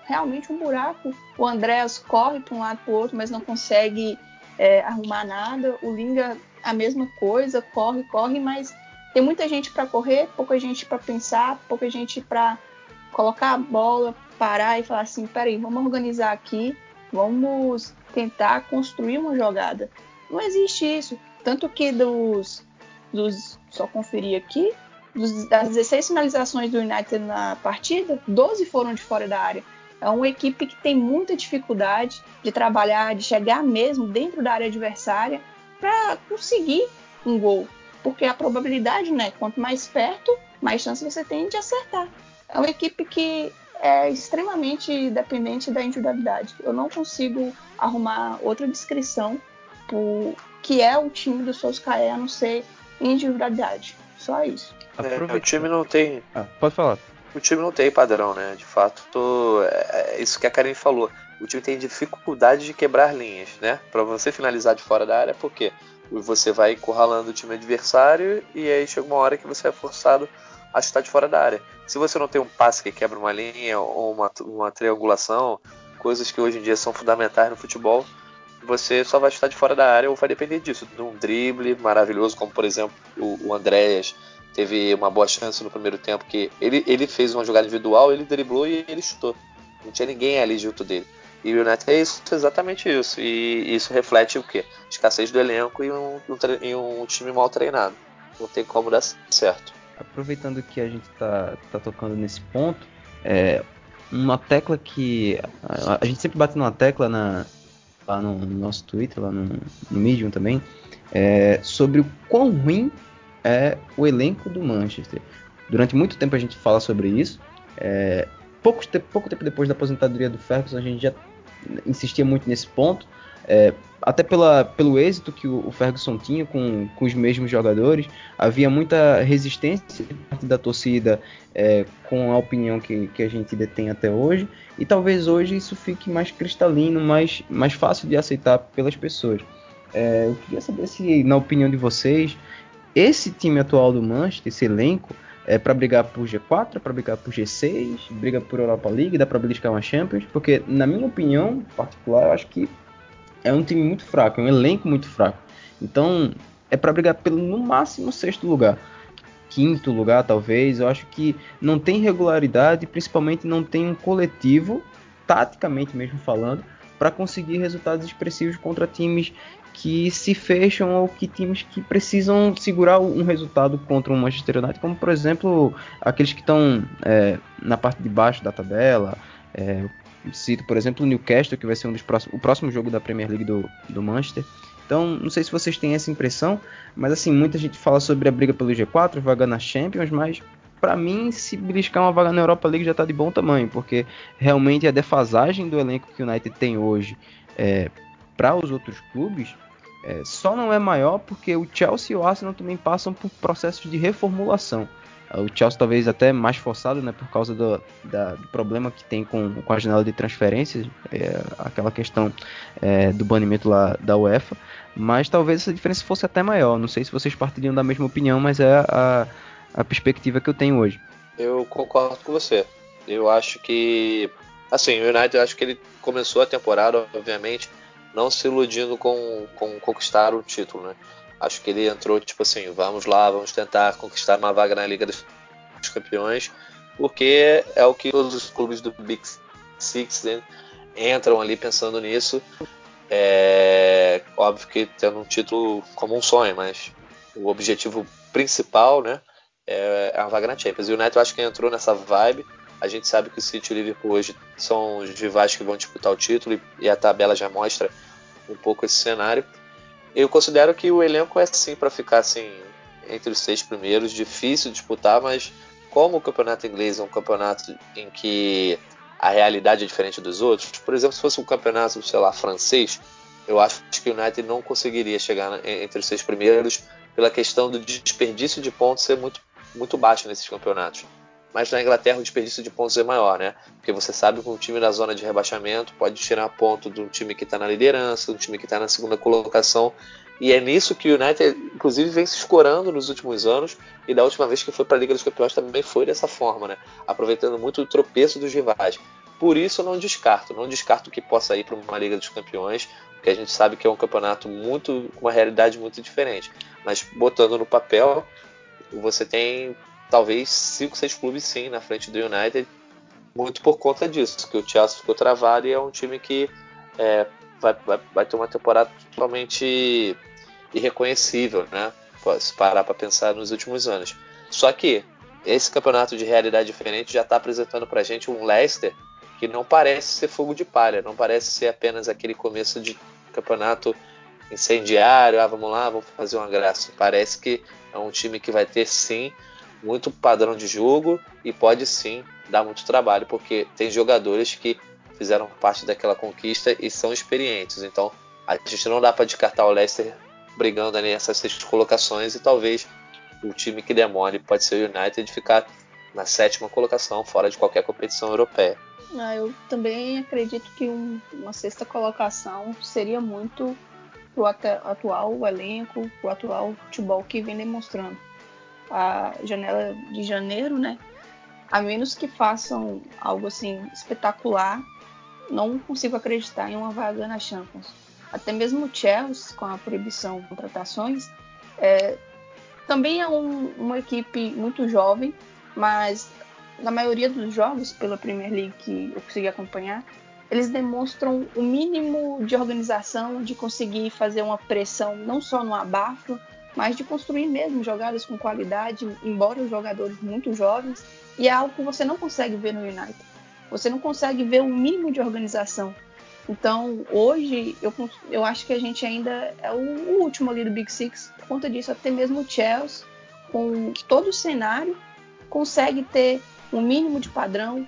realmente um buraco. O Andréas corre para um lado para o outro, mas não consegue é, arrumar nada. O Linga, a mesma coisa, corre, corre, mas tem muita gente para correr, pouca gente para pensar, pouca gente para colocar a bola, parar e falar assim: peraí, vamos organizar aqui, vamos tentar construir uma jogada. Não existe isso. Tanto que dos, dos só conferir aqui, das 16 finalizações do United na partida, 12 foram de fora da área. É uma equipe que tem muita dificuldade de trabalhar, de chegar mesmo dentro da área adversária para conseguir um gol. Porque a probabilidade, né? Quanto mais perto, mais chance você tem de acertar. É uma equipe que é extremamente dependente da individualidade. Eu não consigo arrumar outra descrição por que é o time do Solskjaer a não ser individualidade. Só isso. É, o time não tem. Ah, pode falar. o time não tem padrão, né? De fato, tô, é, é isso que a Karen falou. O time tem dificuldade de quebrar linhas, né? Para você finalizar de fora da área, porque você vai encurralando o time adversário e aí chega uma hora que você é forçado a chutar de fora da área. Se você não tem um passe que quebra uma linha ou uma, uma triangulação, coisas que hoje em dia são fundamentais no futebol, você só vai chutar de fora da área ou vai depender disso, de um drible maravilhoso, como por exemplo o, Andréas teve uma boa chance no primeiro tempo que ele, ele fez uma jogada individual, ele driblou e ele chutou. Não tinha ninguém ali junto dele. E o United é isso, exatamente isso. E isso reflete o quê? Escassez do elenco e um, um, um time mal treinado. Não tem como dar certo. Aproveitando que a gente está tá tocando nesse ponto, é, uma tecla que a, a, gente sempre bate numa tecla na, lá no, no nosso Twitter, lá no, no Medium também, é, sobre o quão ruim é o elenco do Manchester. Durante muito tempo a gente fala sobre isso. É, pouco, pouco tempo depois da aposentadoria do Ferguson, a gente já insistia muito nesse ponto. É, até pela, pelo êxito que o, Ferguson tinha com, com, os mesmos jogadores, havia muita resistência da torcida é, com a opinião que, que, a gente detém até hoje, e talvez hoje isso fique mais cristalino, mais, mais fácil de aceitar pelas pessoas. É, eu queria saber se, na opinião de vocês, esse time atual do Manchester, esse elenco, é para brigar por G4, é para brigar por G6, briga por Europa League, dá para beliscar uma Champions, porque na minha opinião particular, eu acho que é um time muito fraco, é um elenco muito fraco. Então, é para brigar pelo no máximo sexto lugar, quinto lugar talvez. Eu acho que não tem regularidade, principalmente não tem um coletivo, taticamente mesmo falando, para conseguir resultados expressivos contra times que se fecham ou que times que precisam segurar um resultado contra o Manchester United, como por exemplo aqueles que estão é, na parte de baixo da tabela. É, cito, por exemplo, o Newcastle, que vai ser um dos próximos, o próximo jogo da Premier League do, do Manchester. Então, não sei se vocês têm essa impressão, mas assim, muita gente fala sobre a briga pelo G4, vaga na Champions, mas para mim, se beliscar uma vaga na Europa League já está de bom tamanho, porque realmente a defasagem do elenco que o United tem hoje é, para os outros clubes é, só não é maior porque o Chelsea e o Arsenal também passam por processos de reformulação. O Chelsea talvez até mais forçado, né, por causa do, da, do problema que tem com, com a janela de transferências, é, aquela questão é, do banimento lá da UEFA, mas talvez essa diferença fosse até maior. Não sei se vocês partilham da mesma opinião, mas é a, a perspectiva que eu tenho hoje. Eu concordo com você. Eu acho que, assim, o United, acho que ele começou a temporada, obviamente, não se iludindo com, com conquistar o título, né? Acho que ele entrou tipo assim, vamos lá, vamos tentar conquistar uma vaga na Liga dos Campeões, porque é o que todos os clubes do Big Six entram ali pensando nisso. É óbvio que tendo um título como um sonho, mas o objetivo principal, né, é a vaga na Champions. E o Neto acho que entrou nessa vibe. A gente sabe que o City e o Liverpool hoje são os rivais que vão disputar o título e a tabela já mostra um pouco esse cenário. Eu considero que o elenco é sim para ficar assim entre os seis primeiros, difícil disputar, mas como o campeonato inglês é um campeonato em que a realidade é diferente dos outros, por exemplo, se fosse um campeonato, sei lá, francês, eu acho que o United não conseguiria chegar entre os seis primeiros pela questão do desperdício de pontos ser muito, muito baixo nesses campeonatos mas na Inglaterra o desperdício de pontos é maior, né? Porque você sabe que um time na zona de rebaixamento pode tirar ponto de um time que está na liderança, do time que está na segunda colocação. E é nisso que o United, inclusive, vem se escorando nos últimos anos. E da última vez que foi para a Liga dos Campeões também foi dessa forma, né? Aproveitando muito o tropeço dos rivais. Por isso eu não descarto, não descarto que possa ir para uma Liga dos Campeões, porque a gente sabe que é um campeonato muito com uma realidade muito diferente. Mas botando no papel, você tem talvez 5, 6 clubes sim na frente do United, muito por conta disso, que o Chelsea ficou travado e é um time que é, vai, vai, vai, ter uma temporada totalmente irreconhecível, né? Se parar para pensar nos últimos anos. Só que esse campeonato de realidade diferente já está apresentando para gente um Leicester que não parece ser fogo de palha, não parece ser apenas aquele começo de campeonato incendiário, ah, vamos lá, vamos fazer uma graça. Parece que é um time que vai ter sim muito padrão de jogo e pode sim dar muito trabalho, porque tem jogadores que fizeram parte daquela conquista e são experientes. Então a gente não dá para descartar o Leicester brigando nessas seis colocações e talvez o time que demore pode ser o United ficar na sétima colocação, fora de qualquer competição europeia. Ah, eu também acredito que um, uma sexta colocação seria muito pro atual elenco, pro atual futebol que vem demonstrando. A janela de janeiro, né? A menos que façam algo assim espetacular, não consigo acreditar em uma vaga na Champions. Até mesmo o Chelsea, com a proibição de contratações, é, também é um, uma equipe muito jovem, mas na maioria dos jogos pela Premier League que eu consegui acompanhar, eles demonstram o mínimo de organização, de conseguir fazer uma pressão não só no abafo, mas de construir mesmo jogadas com qualidade, embora os jogadores muito jovens, e é algo que você não consegue ver no United. Você não consegue ver o mínimo de organização. Então, hoje, eu, eu acho que a gente ainda é o, último ali do Big Six, por conta disso, até mesmo o Chelsea, com todo o cenário, consegue ter um mínimo de padrão,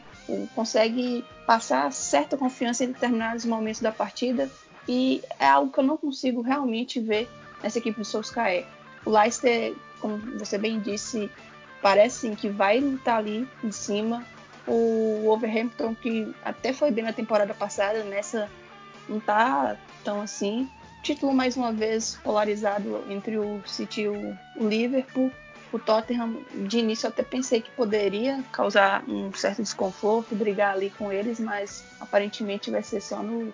consegue passar certa confiança em determinados momentos da partida e é algo que eu não consigo realmente ver nessa equipe do Solskjaer. O Leicester, como você bem disse, parece sim, que vai estar ali em cima. O Overhampton, que até foi bem na temporada passada, nessa não tá tão assim. Título mais uma vez polarizado entre o City e o Liverpool o Tottenham, de início, até pensei que poderia causar um certo desconforto, brigar ali com eles, mas aparentemente vai ser só no,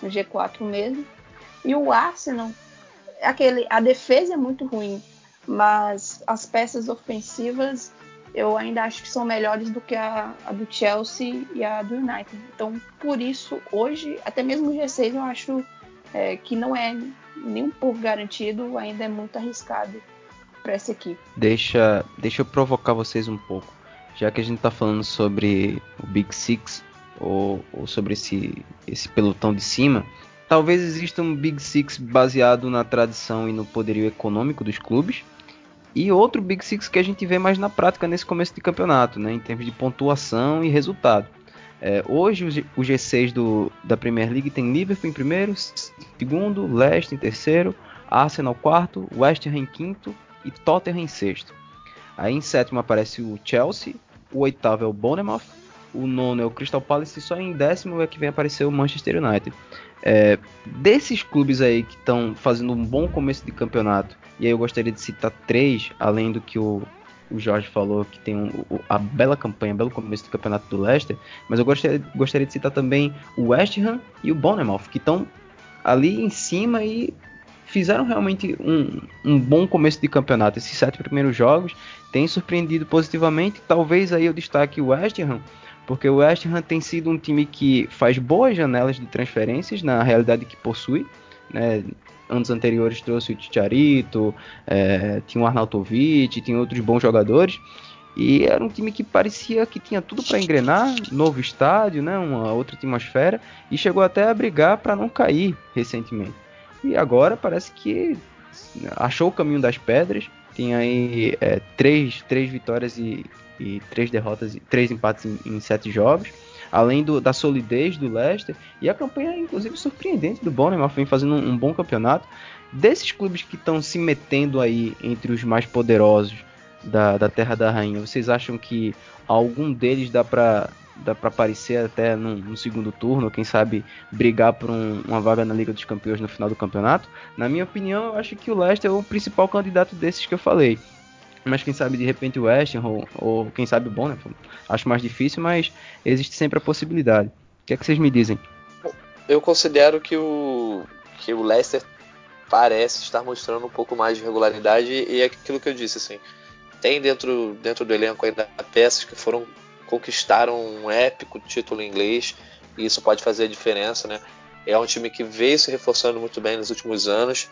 no G4 mesmo. E o Arsenal, aquele, a defesa é muito ruim, mas as peças ofensivas eu ainda acho que são melhores do que a, a, do Chelsea e a do United. Então, por isso, hoje, até mesmo o G6 eu acho é, que não é nem um pouco garantido, ainda é muito arriscado para essa equipe. Deixa, deixa eu provocar vocês um pouco. Já que a gente está falando sobre o Big Six ou, ou sobre esse, esse pelotão de cima, talvez exista um Big Six baseado na tradição e no poderio econômico dos clubes, e outro Big Six que a gente vê mais na prática nesse começo de campeonato, né, em termos de pontuação e resultado. É, hoje o G6 do, da Premier League tem Liverpool em primeiro, segundo, Leicester em terceiro, Arsenal quarto, West Ham em quinto e Tottenham em sexto. Aí em sétimo aparece o Chelsea, o oitavo é o Bournemouth, o nono é o Crystal Palace e só em décimo é que vem aparecer o Manchester United. É, desses clubes aí que estão fazendo um bom começo de campeonato, e aí eu gostaria de citar três, além do que o, o Jorge falou, que tem um, a bela campanha, belo começo do campeonato do Leicester, mas eu gostaria, gostaria de citar também o West Ham e o Bournemouth, que estão ali em cima e fizeram realmente um, um bom começo de campeonato. Esses sete primeiros jogos têm surpreendido positivamente. Talvez aí eu destaque o West Ham, porque o West Ham tem sido um time que faz boas janelas de transferências na realidade que possui. Né? Anos anteriores trouxe o Ticharito, é, tinha o Arnautovic, tinha outros bons jogadores. E era um time que parecia que tinha tudo para engrenar, novo estádio, né, uma outra atmosfera, e chegou até a brigar para não cair recentemente. E agora parece que achou o caminho das pedras. Tem aí é, três, três vitórias e, e três derrotas, três empates em, em sete jogos. Além do, da solidez do Leicester e a campanha, inclusive, surpreendente do Bournemouth, vem fazendo um, um bom campeonato. Desses clubes que estão se metendo aí entre os mais poderosos da, da Terra da Rainha, vocês acham que algum deles dá para dá para aparecer até no, no, segundo turno, quem sabe brigar por um, uma vaga na Liga dos Campeões no final do campeonato. Na minha opinião, eu acho que o Leicester é o principal candidato desses que eu falei. Mas quem sabe de repente o West Ham ou, ou quem sabe o Bonner, acho mais difícil, mas existe sempre a possibilidade. O que é que vocês me dizem? Eu considero que o, que o Leicester parece estar mostrando um pouco mais de regularidade e é aquilo que eu disse assim. Tem dentro, dentro do elenco ainda peças que foram conquistaram um épico título inglês e isso pode fazer a diferença, né? É um time que veio se reforçando muito bem nos últimos anos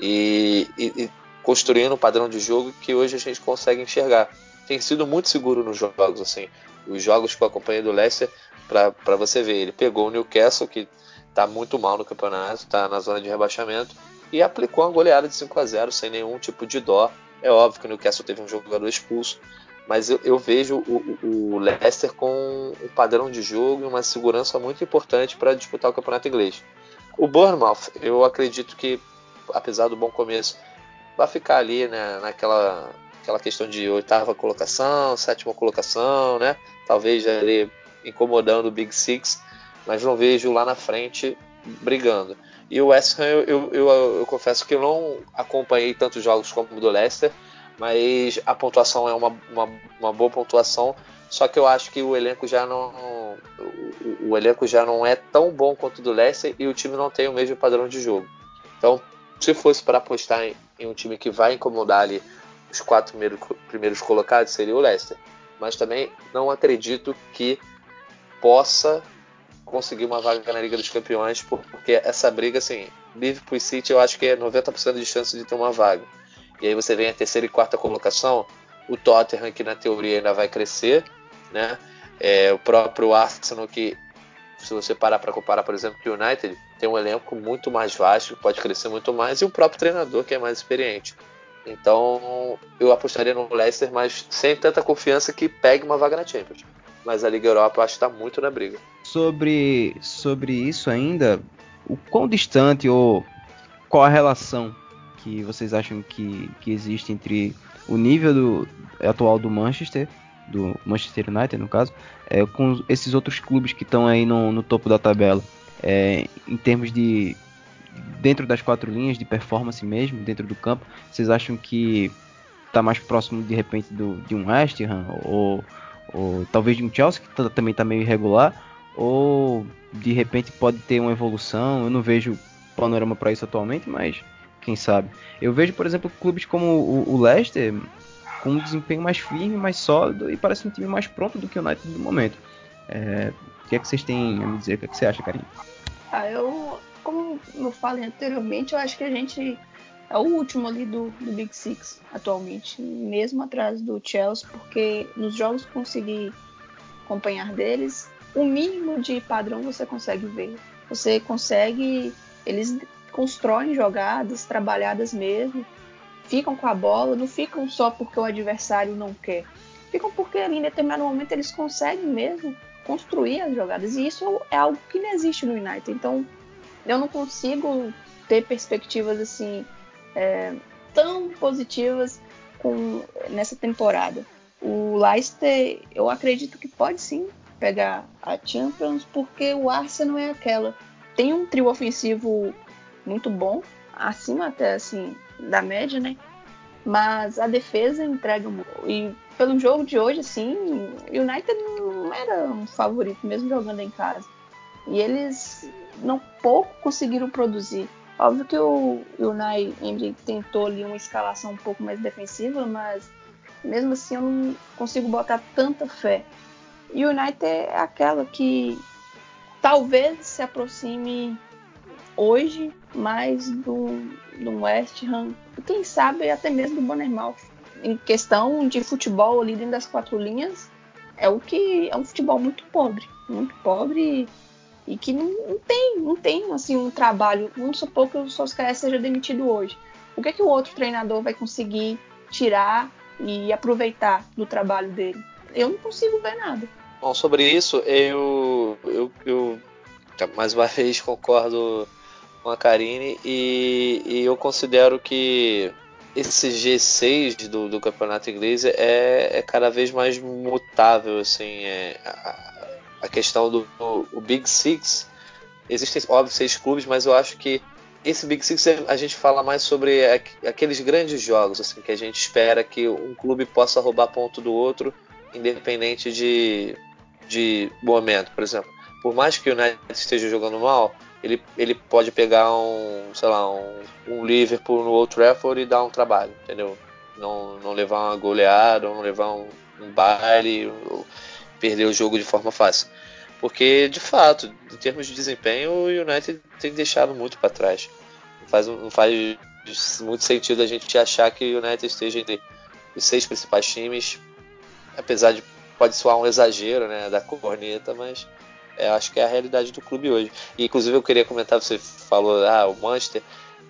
e, e, e construindo um padrão de jogo que hoje a gente consegue enxergar. Tem sido muito seguro nos jogos, assim. Os jogos que eu acompanhei do Leicester, para você ver, ele pegou o Newcastle, que está muito mal no campeonato, está na zona de rebaixamento, e aplicou uma goleada de 5 a 0 sem nenhum tipo de dó. É óbvio que o Newcastle teve um jogador expulso, mas eu, eu vejo o, o, Leicester com um padrão de jogo e uma segurança muito importante para disputar o campeonato inglês. O Bournemouth, eu acredito que, apesar do bom começo, vai ficar ali né, naquela aquela questão de oitava colocação, sétima colocação, né? Talvez ali incomodando o Big Six, mas não vejo lá na frente brigando. E o West Ham, eu, eu, eu, eu confesso que eu não acompanhei tantos jogos como o do Leicester, mas a pontuação é uma, uma, uma, boa pontuação. Só que eu acho que o elenco já não o, o, elenco já não é tão bom quanto o do Leicester e o time não tem o mesmo padrão de jogo. Então, se fosse para apostar em, em, um time que vai incomodar ali os quatro primeiros, primeiros colocados, seria o Leicester. Mas também não acredito que possa conseguir uma vaga na Liga dos Campeões, porque essa briga, assim, Liverpool e City eu acho que é 90% de chance de ter uma vaga. E aí você vem a terceira e quarta colocação, o Tottenham que na teoria ainda vai crescer, né? É, o próprio Arsenal que se você parar para comparar, por exemplo, com o United, tem um elenco muito mais vasto, pode crescer muito mais, e o próprio treinador que é mais experiente. Então, eu apostaria no Leicester, mas sem tanta confiança que pegue uma vaga na Champions. Mas a Liga Europa eu acho que está muito na briga. Sobre, sobre isso ainda, o quão distante ou qual a relação que vocês acham que, que existe entre o nível do, atual do Manchester, do Manchester United no caso, é, com esses outros clubes que estão aí no, no, topo da tabela, é, em termos de dentro das quatro linhas de performance mesmo, dentro do campo, vocês acham que está mais próximo de repente do, de um West Ham ou, ou talvez de um Chelsea que também está meio irregular, ou de repente pode ter uma evolução? Eu não vejo panorama para isso atualmente, mas quem sabe. Eu vejo, por exemplo, clubes como o, o Leicester com um desempenho mais firme, mais sólido e parece um time mais pronto do que o United no momento. É, o que é que vocês têm a me dizer? O que, é que você acha, Karine? Ah, eu, como eu falei anteriormente, eu acho que a gente é o último ali do, do Big Six atualmente, mesmo atrás do Chelsea, porque nos jogos que consegui acompanhar deles, o mínimo de padrão você consegue ver. Você consegue. Eles constroem jogadas trabalhadas mesmo, ficam com a bola, não ficam só porque o adversário não quer. Ficam porque ali em determinado momento eles conseguem mesmo construir as jogadas. E isso é algo que não existe no United. Então eu não consigo ter perspectivas assim é, tão positivas com, nessa temporada. O Leicester, eu acredito que pode sim pegar a Champions, porque o Arsenal é aquela. Tem um trio ofensivo muito bom, acima até assim da média, né? Mas a defesa entrega muito. E pelo jogo de hoje, assim, o United era um favorito, mesmo jogando em casa. E eles não pouco conseguiram produzir. Óbvio que o Unai Emery tentou ali uma escalação um pouco mais defensiva, mas mesmo assim eu não consigo botar tanta fé. E o United é aquela que talvez se aproxime hoje mais do, do West Ham, e quem sabe até mesmo do Bournemouth. Em questão de futebol ali dentro das quatro linhas, é o que é um futebol muito pobre, muito pobre e, que não, não, tem, não tem assim um trabalho. Vamos supor que o Solskjaer seja demitido hoje. O que é que o outro treinador vai conseguir tirar e aproveitar do trabalho dele? Eu não consigo ver nada. Bom, sobre isso, eu, eu, eu mais uma [LAUGHS] vez concordo com a Karine e, e eu considero que esse G6 do, do campeonato inglês é, é, cada vez mais mutável assim é, a, a, questão do, do Big Six. Existem óbvio seis clubes mas eu acho que esse Big Six a gente fala mais sobre aqueles grandes jogos assim que a gente espera que um clube possa roubar ponto do outro independente de de momento. Por exemplo por mais que o United esteja jogando mal ele, ele pode pegar um, sei lá, um, um Liverpool no Old Trafford e dar um trabalho, entendeu? Não, não levar uma goleada, não levar um, um baile, perder o jogo de forma fácil. Porque, de fato, em termos de desempenho, o United tem deixado muito para trás. Não faz, não faz muito sentido a gente achar que o United esteja entre os seis principais times, apesar de pode soar um exagero né, da corneta, mas é, acho que é a realidade do clube hoje. E, inclusive eu queria comentar, você falou, ah, o Manchester,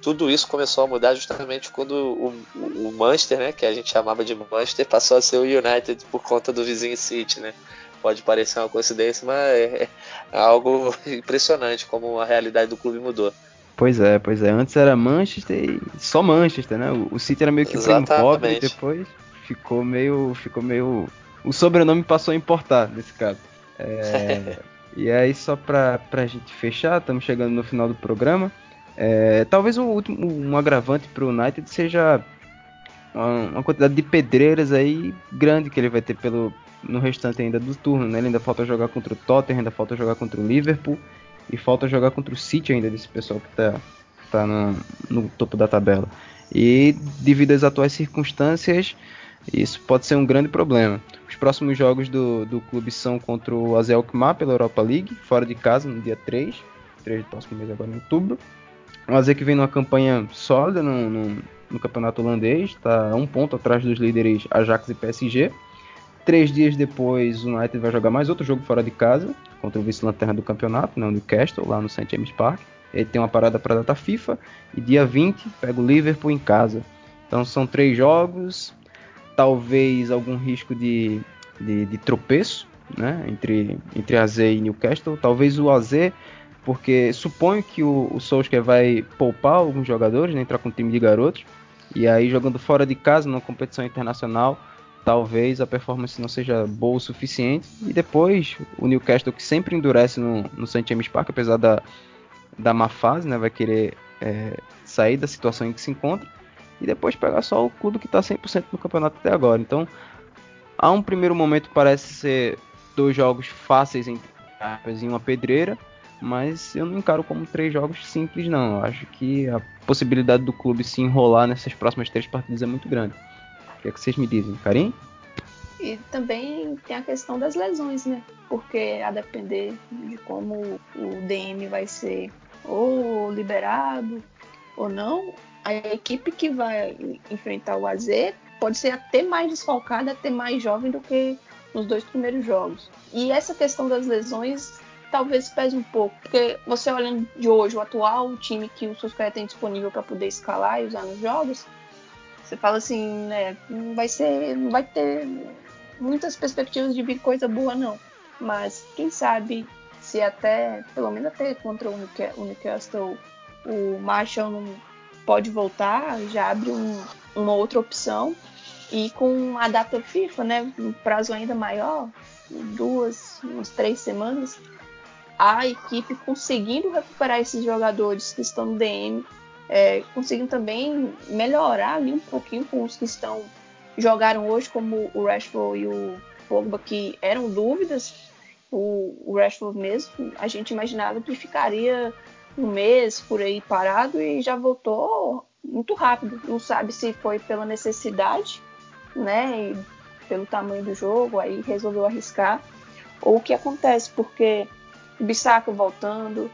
tudo isso começou a mudar justamente quando o, o, o Manchester, né, que a gente chamava de Manchester, passou a ser o United por conta do vizinho City, né? Pode parecer uma coincidência, mas é, é algo [LAUGHS] impressionante como a realidade do clube mudou. Pois é, pois é. Antes era Manchester e só Manchester, né? O, City era meio que primo pobre e depois ficou meio. Ficou meio. O sobrenome passou a importar nesse caso. É, [LAUGHS] e aí, só pra, pra gente fechar, estamos chegando no final do programa. É, talvez um, último, um agravante pro United seja uma, quantidade de pedreiras aí grande que ele vai ter pelo, no restante ainda do turno. Né? Ele ainda falta jogar contra o Tottenham, ainda falta jogar contra o Liverpool e falta jogar contra o City ainda, desse pessoal que está tá no, no topo da tabela. E devido às atuais circunstâncias, isso pode ser um grande problema. Os próximos jogos do, do clube são contra o AZ Alkmaar pela Europa League, fora de casa, no dia 3, 3 do próximo mês, agora em outubro. O AZ que vem numa campanha sólida no, no, no campeonato holandês, está um ponto atrás dos líderes Ajax e PSG. Três dias depois, o United vai jogar mais outro jogo fora de casa, contra o vice-lanterna do campeonato, né, o Newcastle, lá no St. James Park. Ele tem uma parada para a data FIFA. E dia 20 pega o Liverpool em casa. Então são três jogos, talvez algum risco de, de, de tropeço né, entre, entre AZ e Newcastle. Talvez o AZ, porque suponho que o, o Solskjaer vai poupar alguns jogadores, né, entrar com um time de garotos. E aí jogando fora de casa, numa competição internacional, talvez a performance não seja boa o suficiente. E depois o Newcastle, que sempre endurece no, no St. James Park, apesar da, da má fase, né, vai querer é, sair da situação em que se encontra. E depois pegar só o clube que está 100% no campeonato até agora. Então, a um primeiro momento parece ser dois jogos fáceis em uma pedreira, mas eu não encaro como três jogos simples não. Eu acho que a possibilidade do clube se enrolar nessas próximas três partidas é muito grande que é que vocês me dizem, Karim? E também tem a questão das lesões, né? Porque a depender de como o DM vai ser ou liberado ou não, a equipe que vai enfrentar o AZ pode ser até mais desfalcada, até mais jovem do que nos dois primeiros jogos. E essa questão das lesões talvez pese um pouco, porque você olhando de hoje o atual time que o Susqueira tem disponível para poder escalar e usar nos jogos, você fala assim, né? Não vai ser. Vai ter muitas perspectivas de vir coisa boa, não. Mas quem sabe se até, pelo menos até contra o Newcastle, o Marshall não pode voltar, já abre um, uma outra opção. E com a data FIFA, né? Um prazo ainda maior, duas, umas três semanas, a equipe conseguindo recuperar esses jogadores que estão no DM é, conseguindo também melhorar ali um pouquinho com os que estão jogaram hoje, como o Rashford e o Pogba, que eram dúvidas. O, o Rashford mesmo, a gente imaginava que ficaria um mês por aí parado e já voltou muito rápido. Não sabe se foi pela necessidade, né, e pelo tamanho do jogo, aí resolveu arriscar, ou o que acontece, porque o Bissaka voltando,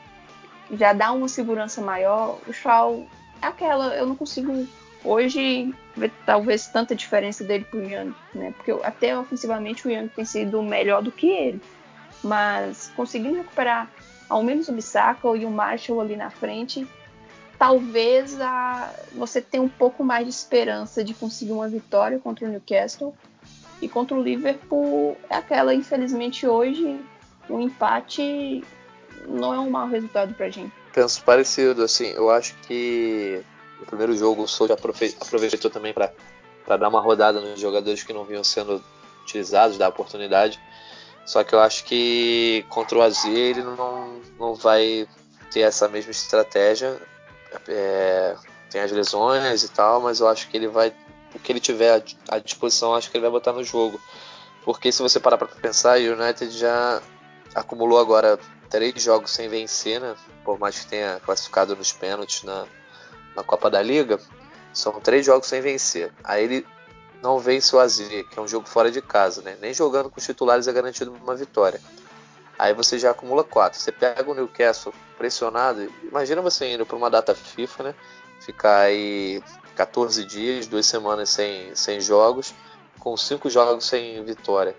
já dá uma segurança maior. O Shaw é aquela, eu não consigo hoje ver talvez tanta diferença dele pro Young, né? Porque até ofensivamente o Young tem sido melhor do que ele. Mas conseguindo recuperar ao menos o Bissaka e o Marshall ali na frente, talvez a, você tenha um pouco mais de esperança de conseguir uma vitória contra o Newcastle. E contra o Liverpool é aquela, infelizmente hoje, um empate não é um mau resultado pra gente. Penso parecido, assim, eu acho que no primeiro jogo o Souza aproveitou também para dar uma rodada nos jogadores que não vinham sendo utilizados, dar oportunidade. Só que eu acho que contra o AZ ele não, não vai ter essa mesma estratégia. É, tem as lesões e tal, mas eu acho que ele vai. O que ele tiver à disposição, acho que ele vai botar no jogo. Porque se você parar para pensar, o United já acumulou agora três jogos sem vencer, né? Por mais que tenha classificado nos pênaltis na, na Copa da Liga, são três jogos sem vencer. Aí ele não vence o AZ, que é um jogo fora de casa, né? Nem jogando com os titulares é garantido uma vitória. Aí você já acumula quatro. Você pega o Newcastle pressionado, imagina você indo para uma data FIFA, né? Ficar aí 14 dias, duas semanas sem, sem jogos, com cinco jogos sem vitória.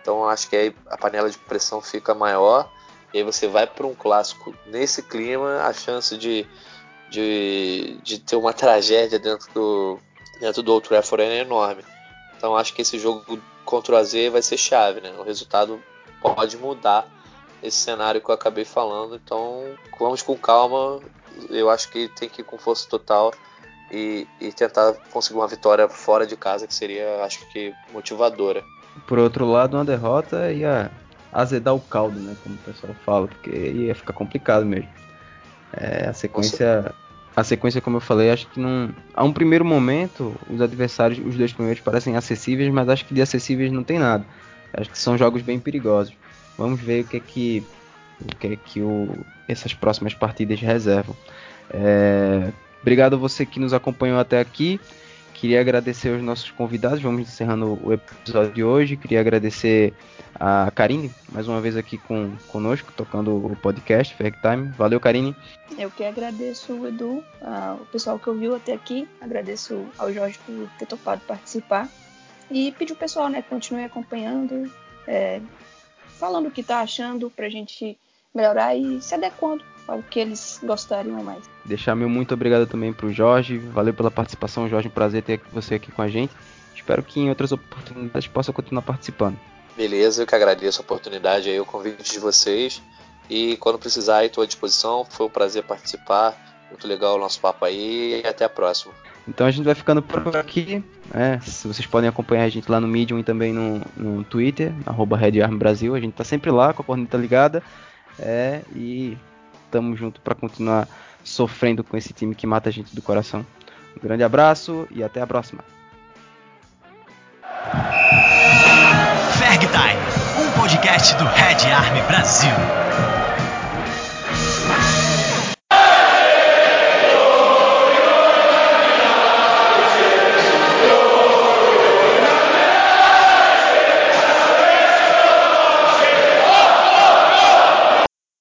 Então acho que aí a panela de pressão fica maior e aí você vai para um clássico nesse clima, a chance de, de, de ter uma tragédia dentro do, dentro do Old Trafford é enorme. Então acho que esse jogo contra o AZ vai ser chave, né? O resultado pode mudar esse cenário que eu acabei falando. Então vamos com calma. Eu acho que tem que ir com força total e, e, tentar conseguir uma vitória fora de casa que seria, acho que, motivadora. Por outro lado, uma derrota ia azedar o caldo, né? Como o pessoal fala, porque ia ficar complicado mesmo. É, a sequência, a sequência, como eu falei, acho que não. A um primeiro momento, os adversários, os dois primeiros parecem acessíveis, mas acho que de acessíveis não tem nada. Acho que são jogos bem perigosos. Vamos ver o que é que, o que, é que o, essas próximas partidas reservam. É, obrigado a você que nos acompanhou até aqui. Queria agradecer aos nossos convidados. Vamos encerrando o episódio de hoje. Queria agradecer a Karine, mais uma vez aqui com, conosco, tocando o podcast Fair Time. Valeu, Karine. Eu que agradeço o Edu, uh, o pessoal que ouviu até aqui. Agradeço ao Jorge por ter topado participar. E pedir o pessoal, né, continue acompanhando, é, falando o que está achando para a gente melhorar e se adequando ao que eles gostariam mais. Deixar meu muito obrigado também para o Jorge. Valeu pela participação, Jorge. Um prazer ter você aqui com a gente. Espero que em outras oportunidades possa continuar participando. Beleza, eu que agradeço a oportunidade aí, o convite de vocês. E quando precisar, estou à disposição. Foi um prazer participar. Muito legal o nosso papo aí e até a próxima. Então a gente vai ficando por aqui. Né? Se vocês podem acompanhar a gente lá no Medium e também no, no Twitter, arroba Brasil. A gente tá sempre lá com a corneta ligada. É, e estamos junto para continuar sofrendo com esse time que mata a gente do coração. Um grande abraço e até a próxima. Ferg Time, um podcast do Red Army Brasil.